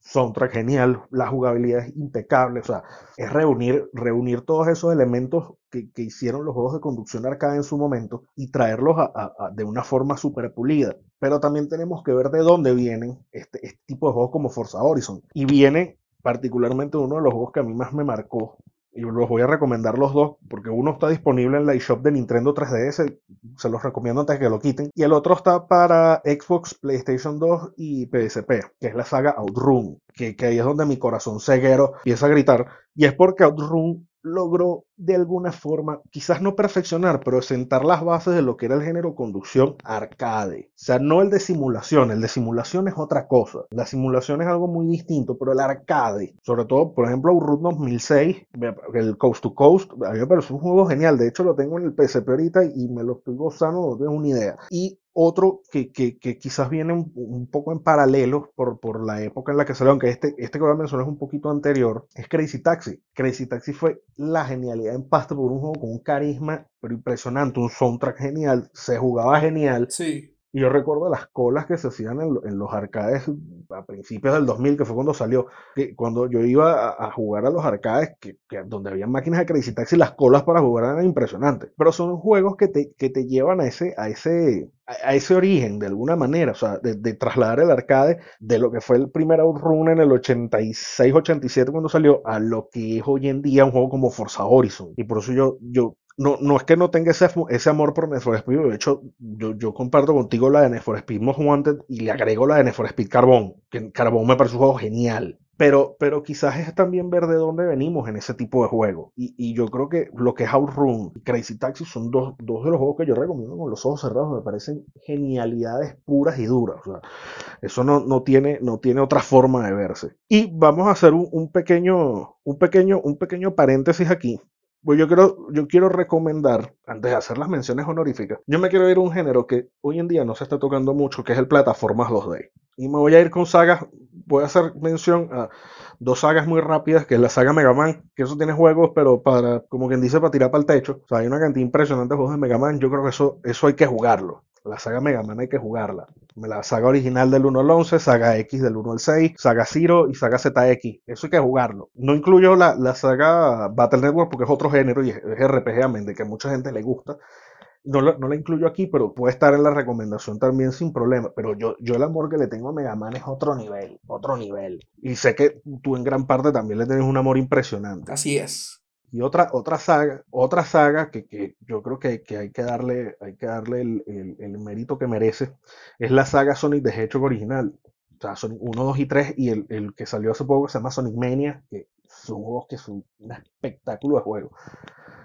Soundtrack genial, la jugabilidad es impecable. O sea, es reunir, reunir todos esos elementos que, que hicieron los juegos de conducción arcade en su momento y traerlos a- de una forma súper pulida. Pero también tenemos que ver de dónde vienen este, este tipo de juegos como Forza Horizon. Y viene particularmente uno de los juegos que a mí más me marcó y los voy a recomendar los dos porque uno está disponible en la eShop de Nintendo 3DS, se los recomiendo antes de que lo quiten, y el otro está para Xbox, PlayStation 2 y PSP, que es la saga Outrun, que, que ahí es donde mi corazón ceguero empieza a gritar, y es porque Outrun logró de alguna forma, quizás no perfeccionar, pero sentar las bases de lo que era el género conducción arcade. O sea, no el de simulación, el de simulación es otra cosa. La simulación es algo muy distinto, pero el arcade, sobre todo, por ejemplo, Root 2006, el Coast to Coast, a mí me un juego genial. De hecho, lo tengo en el PSP ahorita y me lo estoy gozando, no tengo una idea. Y otro que, que, que, quizás viene un, un, poco en paralelo por, por la época en la que salió, aunque este, este que voy a mencionar es un poquito anterior, es Crazy Taxi. Crazy Taxi fue la genialidad en pasta por un juego con un carisma pero impresionante, un soundtrack genial, se jugaba genial. Sí. Y yo recuerdo las colas que se hacían en, en, los arcades a principios del 2000, que fue cuando salió, que cuando yo iba a, a jugar a los arcades, que, que, donde había máquinas de Crazy Taxi, las colas para jugar eran impresionantes. Pero son juegos que te, que te llevan a ese, a ese, a ese origen de alguna manera, o sea, de, de, trasladar el arcade de lo que fue el primer Outrun en el 86-87 cuando salió a lo que es hoy en día un juego como Forza Horizon. Y por eso yo, yo no, no es que no tenga ese, ese amor por Need for Speed, de hecho, yo, yo comparto contigo la de Need for Speed Most Wanted y le agrego la de Need for Speed Carbón, que Carbón me parece un juego genial. Pero, pero quizás es también ver de dónde venimos en ese tipo de juego. Y, y yo creo que lo que es Outrun y Crazy Taxi son dos, dos, de los juegos que yo recomiendo con los ojos cerrados. Me parecen genialidades puras y duras. Eso no, no, tiene, no tiene otra forma de verse. Y vamos a hacer un, pequeño, un, pequeño, un pequeño paréntesis aquí pues yo quiero, yo quiero recomendar, antes de hacer las menciones honoríficas, yo me quiero ir a un género que hoy en día no se está tocando mucho, que es el plataformas 2D. Y me voy a ir con sagas, voy a hacer mención a dos sagas muy rápidas, que es la saga Mega Man, que eso tiene juegos, pero para, como quien dice, para tirar para el techo. O sea, hay una cantidad impresionante de juegos de Mega Man, yo creo que eso, eso hay que jugarlo. La saga Mega Man hay que jugarla. La saga original del 1 al 11, saga X del 1 al 6, saga Zero y saga ZX. Eso hay que jugarlo. No incluyo la, la saga Battle Network porque es otro género y es, es RPG, amén, de que a mucha gente le gusta. No, no, la incluyo aquí, pero puede estar en la recomendación también sin problema. Pero yo, yo el amor que le tengo a Mega Man es otro nivel, otro nivel. Y sé que tú en gran parte también le tienes un amor impresionante. Así es. Y otra, otra saga, otra saga que, que yo creo que, que, hay que darle, hay que darle el, el, el, mérito que merece es la saga Sonic the Hedgehog original. O sea, Sonic 1, 2 y 3 y el, el que salió hace poco se llama Sonic Mania, que son juegos que son un espectáculo de juego.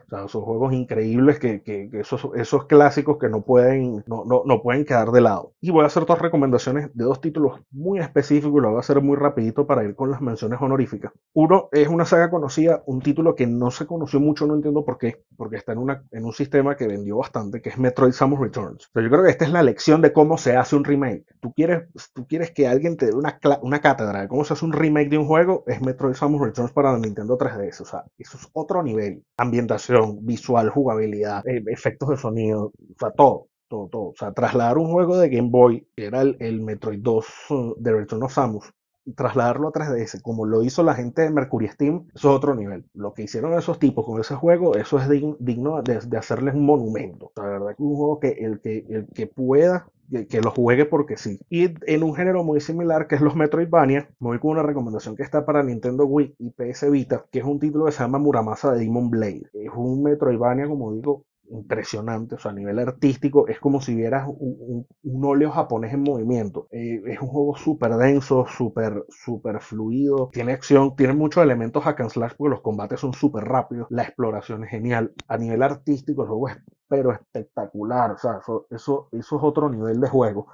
O sea, son juegos increíbles que, que, que esos, esos, clásicos que no pueden, no, no, no, pueden quedar de lado. Y voy a hacer dos recomendaciones de dos títulos muy específicos lo voy a hacer muy rapidito para ir con las menciones honoríficas. Uno es una saga conocida, un título que no se conoció mucho, no entiendo por qué, porque está en, una, en un sistema que vendió bastante, que es Metroid Samus Returns. O sea, yo creo que esta es la lección de cómo se hace un remake. Tú quieres, tú quieres que alguien te dé una, una cátedra de cómo se hace un remake de un juego, es Metroid Samus Returns para Nintendo 3DS. O sea, eso es otro nivel. Ambientación visual, jugabilidad, eh, efectos de sonido, o sea, todo, todo, todo. O sea, trasladar un juego de Game Boy, que era el, Metroid 2 uh, de Return of Samus, trasladarlo a 3DS, como lo hizo la gente de Mercury Steam, eso es otro nivel. Lo que hicieron esos tipos con ese juego, eso es digno, digno de, de, hacerles un monumento. La verdad que es un juego que el que, el que pueda que, que, lo juegue porque sí. Y en un género muy similar que es los Metroidvania, me voy con una recomendación que está para Nintendo Wii y PS Vita, que es un título que se llama Muramasa de Demon Blade. Es un Metroidvania, como digo, impresionante, o sea, a nivel artístico es como si vieras un, un, un óleo japonés en movimiento. Eh, es un juego súper denso, súper super fluido, tiene acción, tiene muchos elementos hack and slash porque los combates son súper rápidos, la exploración es genial. A nivel artístico el juego es pero espectacular, o sea, eso, eso, eso es otro nivel de juego.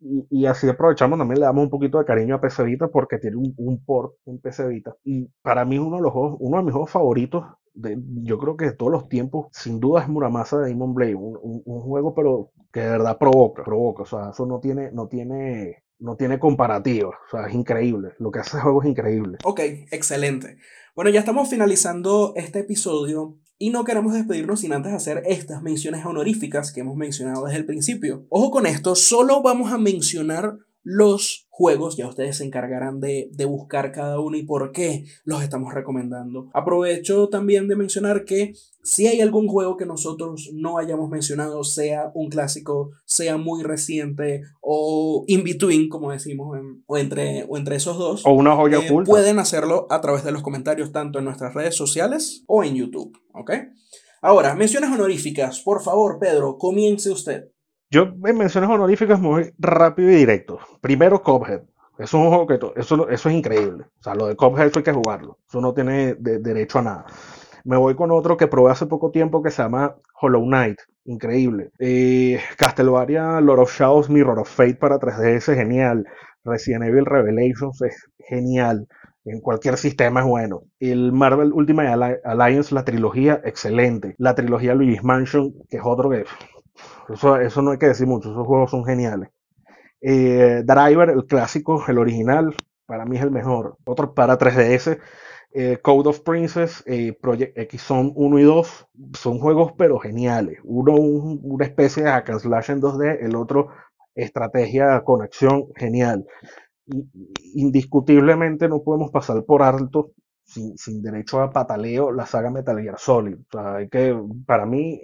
Y, y, así aprovechamos, también le damos un poquito de cariño a PC Vita porque tiene un, un port en PC. Y para mí uno de los juegos, uno de mis juegos favoritos yo creo que todos los tiempos, sin duda es Muramasa de Demon Blade, un, un, juego pero que de verdad provoca, provoca, o sea, eso no tiene, no tiene, no tiene comparativa, o sea, es increíble, lo que hace el juego es increíble. Ok, excelente. Bueno, ya estamos finalizando este episodio y no queremos despedirnos sin antes hacer estas menciones honoríficas que hemos mencionado desde el principio. Ojo con esto, solo vamos a mencionar los juegos, ya ustedes se encargarán de, de, buscar cada uno y por qué los estamos recomendando. Aprovecho también de mencionar que si hay algún juego que nosotros no hayamos mencionado, sea un clásico, sea muy reciente o in between, como decimos, o, entre, o entre esos dos, o una joya eh, pueden hacerlo a través de los comentarios tanto en nuestras redes sociales o en YouTube, ¿ok? Ahora, menciones honoríficas, por favor, Pedro, comience usted. Yo en menciones honoríficas muy rápido y directo. Primero, Cophead. es un juego que eso, eso es increíble. O sea, lo de Cophead eso hay que jugarlo. Eso no tiene derecho a nada. Me voy con otro que probé hace poco tiempo que se llama Hollow Knight. Increíble. Eh, Castlevania, Lord of Shadows, Mirror of Fate para 3DS, genial. Resident Evil Revelations es genial. En cualquier sistema es bueno. El Marvel Ultimate Alliance, la trilogía, excelente. La trilogía Luigi's Mansion, que es otro que eso, no hay que decir mucho, esos juegos son geniales. Eh, Driver, el clásico, el original, para mí es el mejor. Otro para 3DS, eh, Code of Princess, eh, Project X son 1 y 2, son juegos pero geniales. Uno una especie de hack slash en 2D, el otro estrategia con acción, genial. Indiscutiblemente no podemos pasar por alto sin, sin, derecho a pataleo la saga Metal Gear Solid. O sea, hay que, para mí,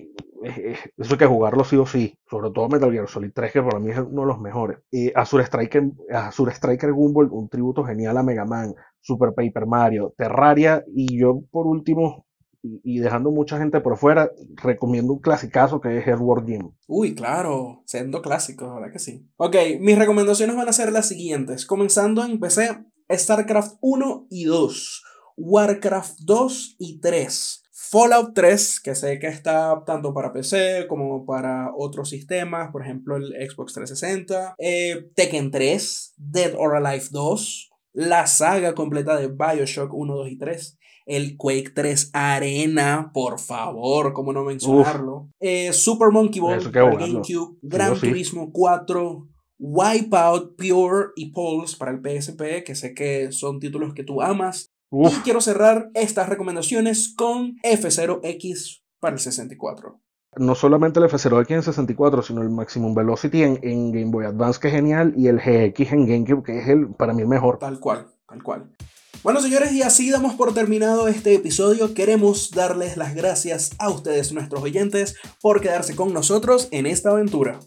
eso hay que jugarlo sí o sí. Sobre todo Metal Gear Solid 3, que para mí es uno de los mejores. Y Azure Striker, Azure Striker Gumball, un tributo genial a Mega Man, Super Paper Mario, Terraria, y yo por último, y, dejando mucha gente por fuera, recomiendo un clasicazo que es Edward Game. Uy, claro, siendo clásico, verdad que sí. Ok, mis recomendaciones van a ser las siguientes. Comenzando en PC, StarCraft 1 y 2. Warcraft 2 y 3. Fallout 3, que sé que está tanto para PC como para otros sistemas, por ejemplo el Xbox 360. Eh, Tekken 3, Dead or Alive 2, la saga completa de Bioshock 1, 2 y 3. El Quake 3 Arena, por favor, cómo no mencionarlo. Eh, Super Monkey Ball GameCube, Gran Turismo 4, Wipeout, Pure y Pulse para el PSP, que sé que son títulos que tú amas. Y quiero cerrar estas recomendaciones con F0X para el 64. No solamente el F0X en 64, sino el Maximum Velocity en, en, Game Boy Advance, que es genial, y el GX en GameCube, que es el, para mí el mejor. Tal cual, tal cual. Bueno, señores, y así damos por terminado este episodio. Queremos darles las gracias a ustedes, nuestros oyentes, por quedarse con nosotros en esta aventura.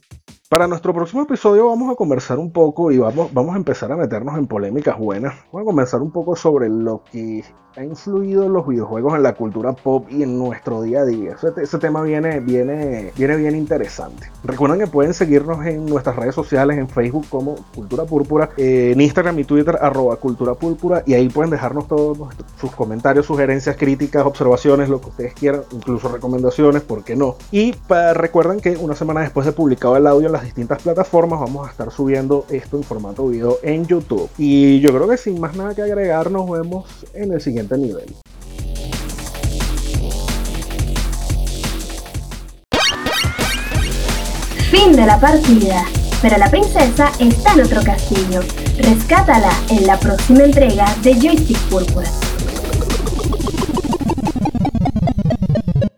Para nuestro próximo episodio vamos a conversar un poco y vamos, vamos a empezar a meternos en polémicas buenas. Vamos a conversar un poco sobre lo que ha influido los videojuegos en la cultura pop y en nuestro día a día. Ese, tema viene, viene, viene bien interesante. Recuerden que pueden seguirnos en nuestras redes sociales, en Facebook como Cultura Púrpura, en Instagram y Twitter arroba Cultura Púrpura y ahí pueden dejarnos todos sus comentarios, sugerencias, críticas, observaciones, lo que ustedes quieran, incluso recomendaciones, ¿por qué no? Y recuerden que una semana después de publicado el audio en las distintas plataformas vamos a estar subiendo esto en formato video en YouTube. Y yo creo que sin más nada que agregar nos vemos en el siguiente nivel. Fin de la partida. Pero la princesa está en otro castillo. Rescátala en la próxima entrega de Joystick Púrpura.